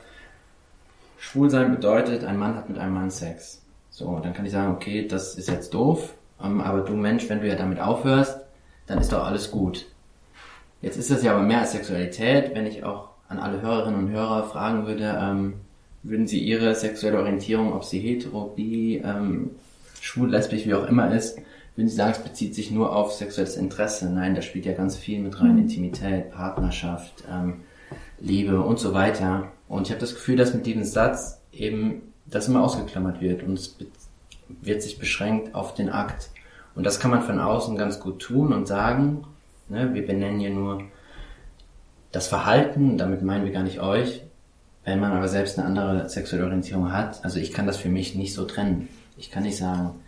schwul sein bedeutet, ein Mann hat mit einem Mann Sex. So, dann kann ich sagen, okay, das ist jetzt doof, ähm, aber du Mensch, wenn du ja damit aufhörst, dann ist doch alles gut. Jetzt ist das ja aber mehr als Sexualität. Wenn ich auch an alle Hörerinnen und Hörer fragen würde, ähm, würden sie ihre sexuelle Orientierung, ob sie hetero, bi, ähm, schwul, lesbisch, wie auch immer ist, würden Sie sagen, es bezieht sich nur auf sexuelles Interesse. Nein, da spielt ja ganz viel mit rein. Mhm. Intimität, Partnerschaft, ähm, Liebe und so weiter. Und ich habe das Gefühl, dass mit diesem Satz eben das immer ausgeklammert wird und es wird sich beschränkt auf den Akt. Und das kann man von außen ganz gut tun und sagen, ne, wir benennen ja nur das Verhalten, damit meinen wir gar nicht euch. Wenn man aber selbst eine andere sexuelle Orientierung hat, also ich kann das für mich nicht so trennen. Ich kann nicht sagen,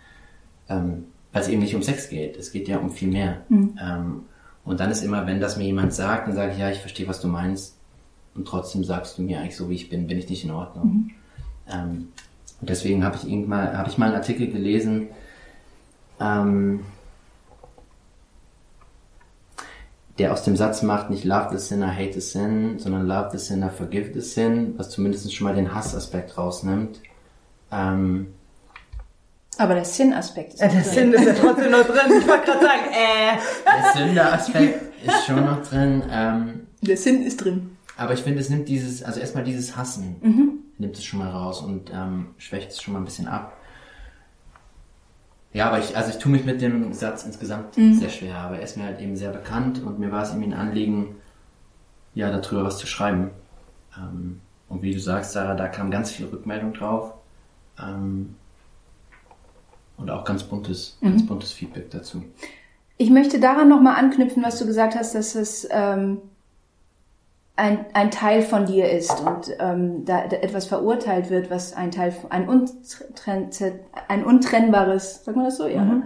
ähm, weil es eben nicht um Sex geht. Es geht ja um viel mehr. Mhm. Ähm, und dann ist immer, wenn das mir jemand sagt, dann sage ich, ja, ich verstehe, was du meinst. Und trotzdem sagst du mir eigentlich so, wie ich bin, bin ich nicht in Ordnung. Mhm. Ähm, und deswegen habe ich irgendwann, habe ich mal einen Artikel gelesen, ähm, der aus dem Satz macht, nicht love the sinner, hate the sin, sondern love the sinner, forgive the sin, was zumindest schon mal den Hassaspekt rausnimmt. Ähm, aber der Sinn-Aspekt ist. Ja, der Sinn ist ja trotzdem noch drin. Ich wollte gerade sagen, äh. Der Sünder-Aspekt ist schon noch drin. Ähm, der Sinn ist drin. Aber ich finde, es nimmt dieses, also erstmal dieses Hassen, mhm. nimmt es schon mal raus und ähm, schwächt es schon mal ein bisschen ab. Ja, aber ich, also ich tue mich mit dem Satz insgesamt mhm. sehr schwer, aber er ist mir halt eben sehr bekannt und mir war es irgendwie ein Anliegen, ja, darüber was zu schreiben. Ähm, und wie du sagst, Sarah, da kam ganz viel Rückmeldung drauf. Ähm, und auch ganz buntes, mhm. ganz buntes Feedback dazu. ich möchte daran nochmal anknüpfen, was du gesagt hast, dass es ähm, ein, ein Teil von dir ist und ähm, da, etwas verurteilt wird, was ein Teil, ein, untrenn, ein untrennbares, sagt man das so? Ja. Mhm.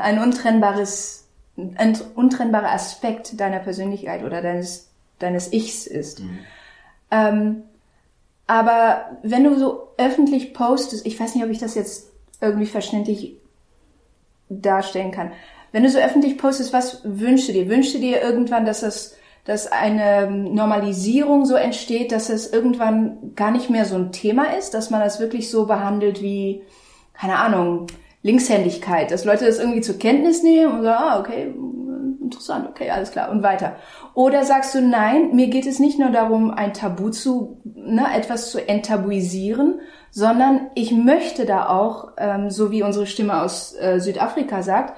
Ein untrennbares, ein untrennbarer Aspekt deiner Persönlichkeit oder deines, deines Ichs ist. Mhm. Ähm, aber wenn du so öffentlich postest, ich weiß nicht, ob ich das jetzt irgendwie verständlich darstellen kann. Wenn du so öffentlich postest, was wünschst du dir? Wünschst du dir irgendwann, dass das dass eine Normalisierung so entsteht, dass es irgendwann gar nicht mehr so ein Thema ist, dass man das wirklich so behandelt wie, keine Ahnung, Linkshändigkeit, dass Leute das irgendwie zur Kenntnis nehmen und sagen, ah, okay, interessant, okay, alles klar und weiter. Oder sagst du, nein, mir geht es nicht nur darum, ein Tabu zu, ne, etwas zu enttabuisieren, sondern ich möchte da auch, ähm, so wie unsere Stimme aus äh, Südafrika sagt,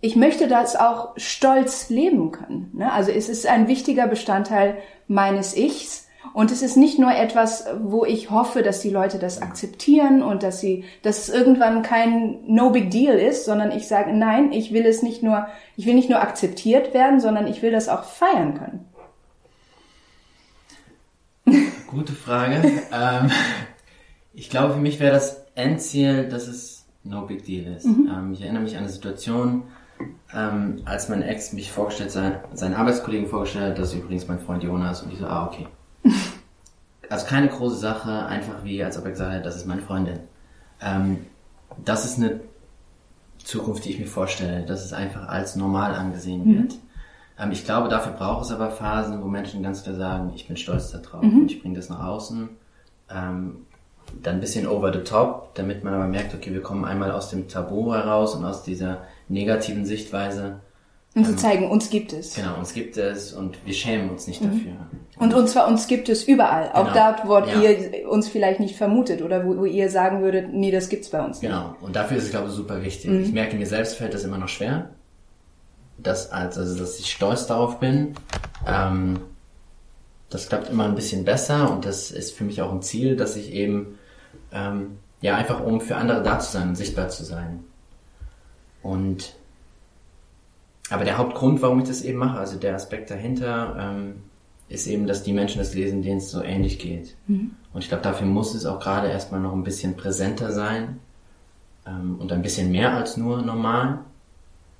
ich möchte das auch stolz leben können. Ne? Also es ist ein wichtiger Bestandteil meines Ichs. Und es ist nicht nur etwas, wo ich hoffe, dass die Leute das akzeptieren und dass sie, dass es irgendwann kein No Big Deal ist, sondern ich sage, nein, ich will es nicht nur, ich will nicht nur akzeptiert werden, sondern ich will das auch feiern können. Gute Frage. ähm, ich glaube, für mich wäre das Endziel, dass es No Big Deal ist. Mhm. Ähm, ich erinnere mich an eine Situation, ähm, als mein Ex mich vorgestellt, sein, seinen Arbeitskollegen vorgestellt hat, das ist übrigens mein Freund Jonas, und ich so, ah, okay. also keine große Sache, einfach wie, als ob er gesagt hätte, das ist meine Freundin. Ähm, das ist eine Zukunft, die ich mir vorstelle, dass es einfach als normal angesehen mhm. wird. Ähm, ich glaube, dafür braucht es aber Phasen, wo Menschen ganz klar sagen, ich bin stolz darauf mhm. und ich bringe das nach außen. Ähm, dann ein bisschen over the top, damit man aber merkt, okay, wir kommen einmal aus dem Tabu heraus und aus dieser negativen Sichtweise. Und zu ähm, zeigen, uns gibt es. Genau, uns gibt es und wir schämen uns nicht mhm. dafür. Und, und zwar uns gibt es überall, auch genau. dort, wo ja. ihr uns vielleicht nicht vermutet oder wo, wo, ihr sagen würdet, nee, das gibt's bei uns nicht. Genau, und dafür ist es, glaube ich, super wichtig. Mhm. Ich merke, mir selbst fällt das immer noch schwer, dass, also, dass ich stolz darauf bin. Ähm, das klappt immer ein bisschen besser und das ist für mich auch ein Ziel, dass ich eben, ähm, ja, einfach um für andere da zu sein und sichtbar zu sein. Und aber der Hauptgrund, warum ich das eben mache, also der Aspekt dahinter, ähm, ist eben, dass die Menschen das lesen, denen es so ähnlich geht. Mhm. Und ich glaube, dafür muss es auch gerade erstmal noch ein bisschen präsenter sein ähm, und ein bisschen mehr als nur normal,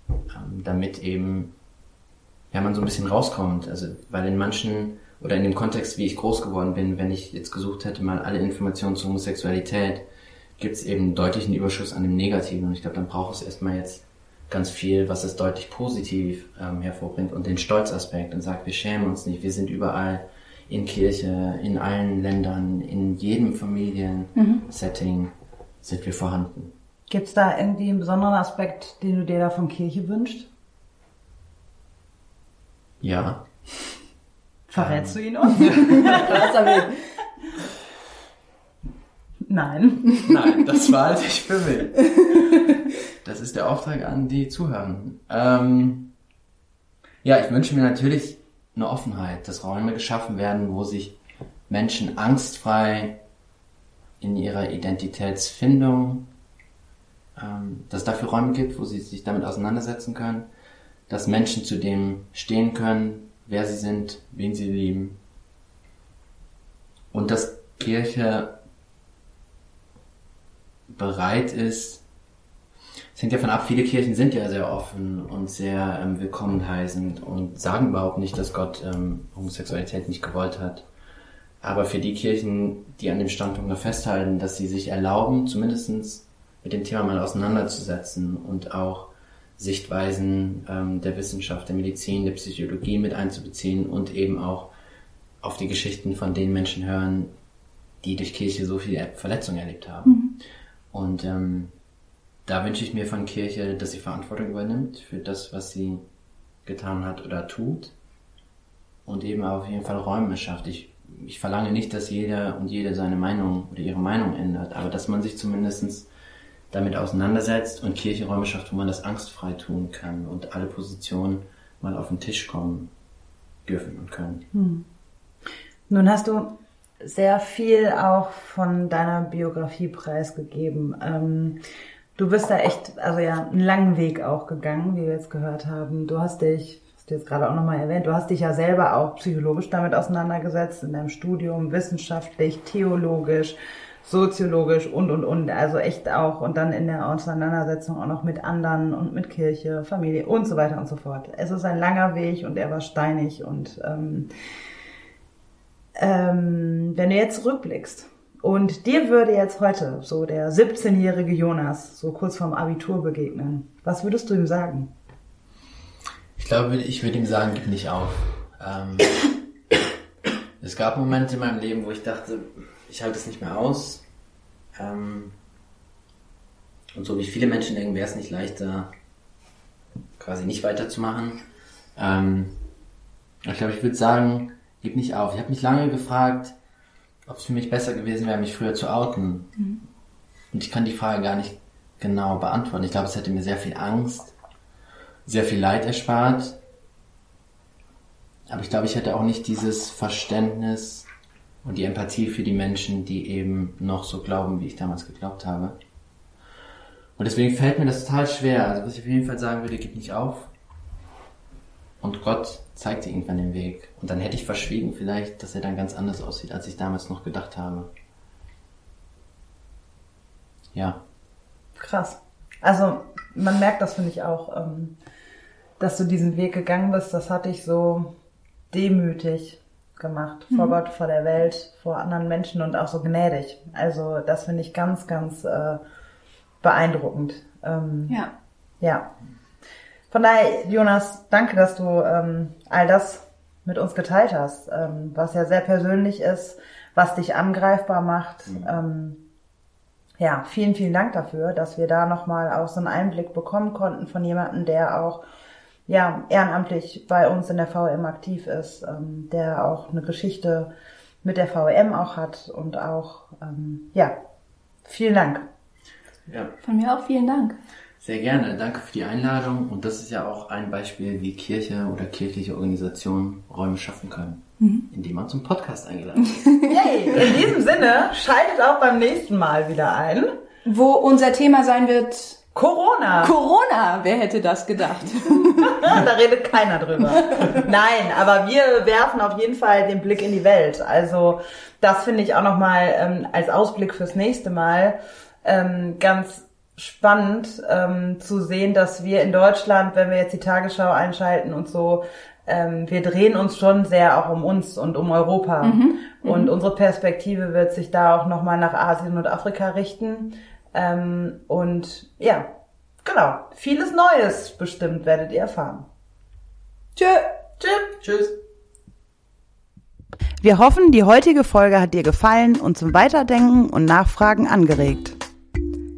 ähm, damit eben ja man so ein bisschen rauskommt. Also weil in manchen oder in dem Kontext, wie ich groß geworden bin, wenn ich jetzt gesucht hätte mal alle Informationen zur Homosexualität, gibt es eben einen deutlichen Überschuss an dem Negativen. Und ich glaube, dann braucht es erstmal jetzt ganz viel, was es deutlich positiv ähm, hervorbringt und den Stolzaspekt und sagt, wir schämen uns nicht, wir sind überall in Kirche, in allen Ländern, in jedem Familiensetting mhm. sind wir vorhanden. Gibt es da irgendwie einen besonderen Aspekt, den du dir da von Kirche wünschst? Ja. Verrätst ähm. du ihn uns? Nein. Nein, das war ich für mich. Das ist der Auftrag an die Zuhörer. Ähm, ja, ich wünsche mir natürlich eine Offenheit, dass Räume geschaffen werden, wo sich Menschen angstfrei in ihrer Identitätsfindung, ähm, dass es dafür Räume gibt, wo sie sich damit auseinandersetzen können, dass Menschen zu dem stehen können, wer sie sind, wen sie lieben und dass Kirche bereit ist, es hängt ja von ab, viele Kirchen sind ja sehr offen und sehr ähm, willkommen heißend und sagen überhaupt nicht, dass Gott ähm, Homosexualität nicht gewollt hat. Aber für die Kirchen, die an dem Standpunkt noch festhalten, dass sie sich erlauben, zumindestens mit dem Thema mal auseinanderzusetzen und auch Sichtweisen ähm, der Wissenschaft, der Medizin, der Psychologie mit einzubeziehen und eben auch auf die Geschichten von den Menschen hören, die durch Kirche so viel Verletzung erlebt haben. Mhm. Und ähm, da wünsche ich mir von Kirche, dass sie Verantwortung übernimmt für das, was sie getan hat oder tut. Und eben auf jeden Fall Räume schafft. Ich, ich verlange nicht, dass jeder und jede seine Meinung oder ihre Meinung ändert, aber dass man sich zumindestens damit auseinandersetzt und Kirche Räume schafft, wo man das angstfrei tun kann und alle Positionen mal auf den Tisch kommen dürfen und können. Hm. Nun hast du sehr viel auch von deiner Biografie preisgegeben. Ähm, Du bist da echt, also ja, einen langen Weg auch gegangen, wie wir jetzt gehört haben. Du hast dich, hast du jetzt gerade auch nochmal erwähnt, du hast dich ja selber auch psychologisch damit auseinandergesetzt, in deinem Studium, wissenschaftlich, theologisch, soziologisch und, und, und. Also echt auch, und dann in der Auseinandersetzung auch noch mit anderen und mit Kirche, Familie und so weiter und so fort. Es ist ein langer Weg und er war steinig und ähm, ähm, wenn du jetzt zurückblickst, und dir würde jetzt heute so der 17-jährige Jonas so kurz vorm Abitur begegnen. Was würdest du ihm sagen? Ich glaube, ich würde ihm sagen, gib nicht auf. Ähm, es gab Momente in meinem Leben, wo ich dachte, ich halte es nicht mehr aus. Ähm, und so wie viele Menschen denken, wäre es nicht leichter, quasi nicht weiterzumachen. Ähm, ich glaube, ich würde sagen, gib nicht auf. Ich habe mich lange gefragt, ob es für mich besser gewesen wäre, mich früher zu outen. Mhm. Und ich kann die Frage gar nicht genau beantworten. Ich glaube, es hätte mir sehr viel Angst, sehr viel Leid erspart. Aber ich glaube, ich hätte auch nicht dieses Verständnis und die Empathie für die Menschen, die eben noch so glauben, wie ich damals geglaubt habe. Und deswegen fällt mir das total schwer. Also was ich auf jeden Fall sagen würde, gib nicht auf. Und Gott zeigte irgendwann den Weg. Und dann hätte ich verschwiegen vielleicht, dass er dann ganz anders aussieht, als ich damals noch gedacht habe. Ja. Krass. Also man merkt das, finde ich auch, ähm, dass du diesen Weg gegangen bist. Das hat dich so demütig gemacht vor mhm. Gott, vor der Welt, vor anderen Menschen und auch so gnädig. Also das finde ich ganz, ganz äh, beeindruckend. Ähm, ja. Ja. Von daher, Jonas, danke, dass du ähm, all das mit uns geteilt hast, ähm, was ja sehr persönlich ist, was dich angreifbar macht. Mhm. Ähm, ja, vielen, vielen Dank dafür, dass wir da nochmal auch so einen Einblick bekommen konnten von jemandem, der auch ja, ehrenamtlich bei uns in der VEM aktiv ist, ähm, der auch eine Geschichte mit der VEM auch hat und auch, ähm, ja, vielen Dank. Ja. Von mir auch vielen Dank. Sehr gerne, danke für die Einladung. Und das ist ja auch ein Beispiel, wie Kirche oder kirchliche Organisationen Räume schaffen können, mhm. indem man zum Podcast eingeladen ist. Yay! In diesem Sinne, schaltet auch beim nächsten Mal wieder ein. Wo unser Thema sein wird Corona. Corona, wer hätte das gedacht? da redet keiner drüber. Nein, aber wir werfen auf jeden Fall den Blick in die Welt. Also das finde ich auch nochmal ähm, als Ausblick fürs nächste Mal ähm, ganz spannend ähm, zu sehen, dass wir in Deutschland, wenn wir jetzt die Tagesschau einschalten und so, ähm, wir drehen uns schon sehr auch um uns und um Europa. Mhm, mhm. und unsere Perspektive wird sich da auch nochmal nach Asien und Afrika richten. Ähm, und ja, genau, vieles Neues bestimmt werdet ihr erfahren. Tschö. Tschö. Tschüss. Wir hoffen, die heutige Folge hat dir gefallen und zum Weiterdenken und Nachfragen angeregt.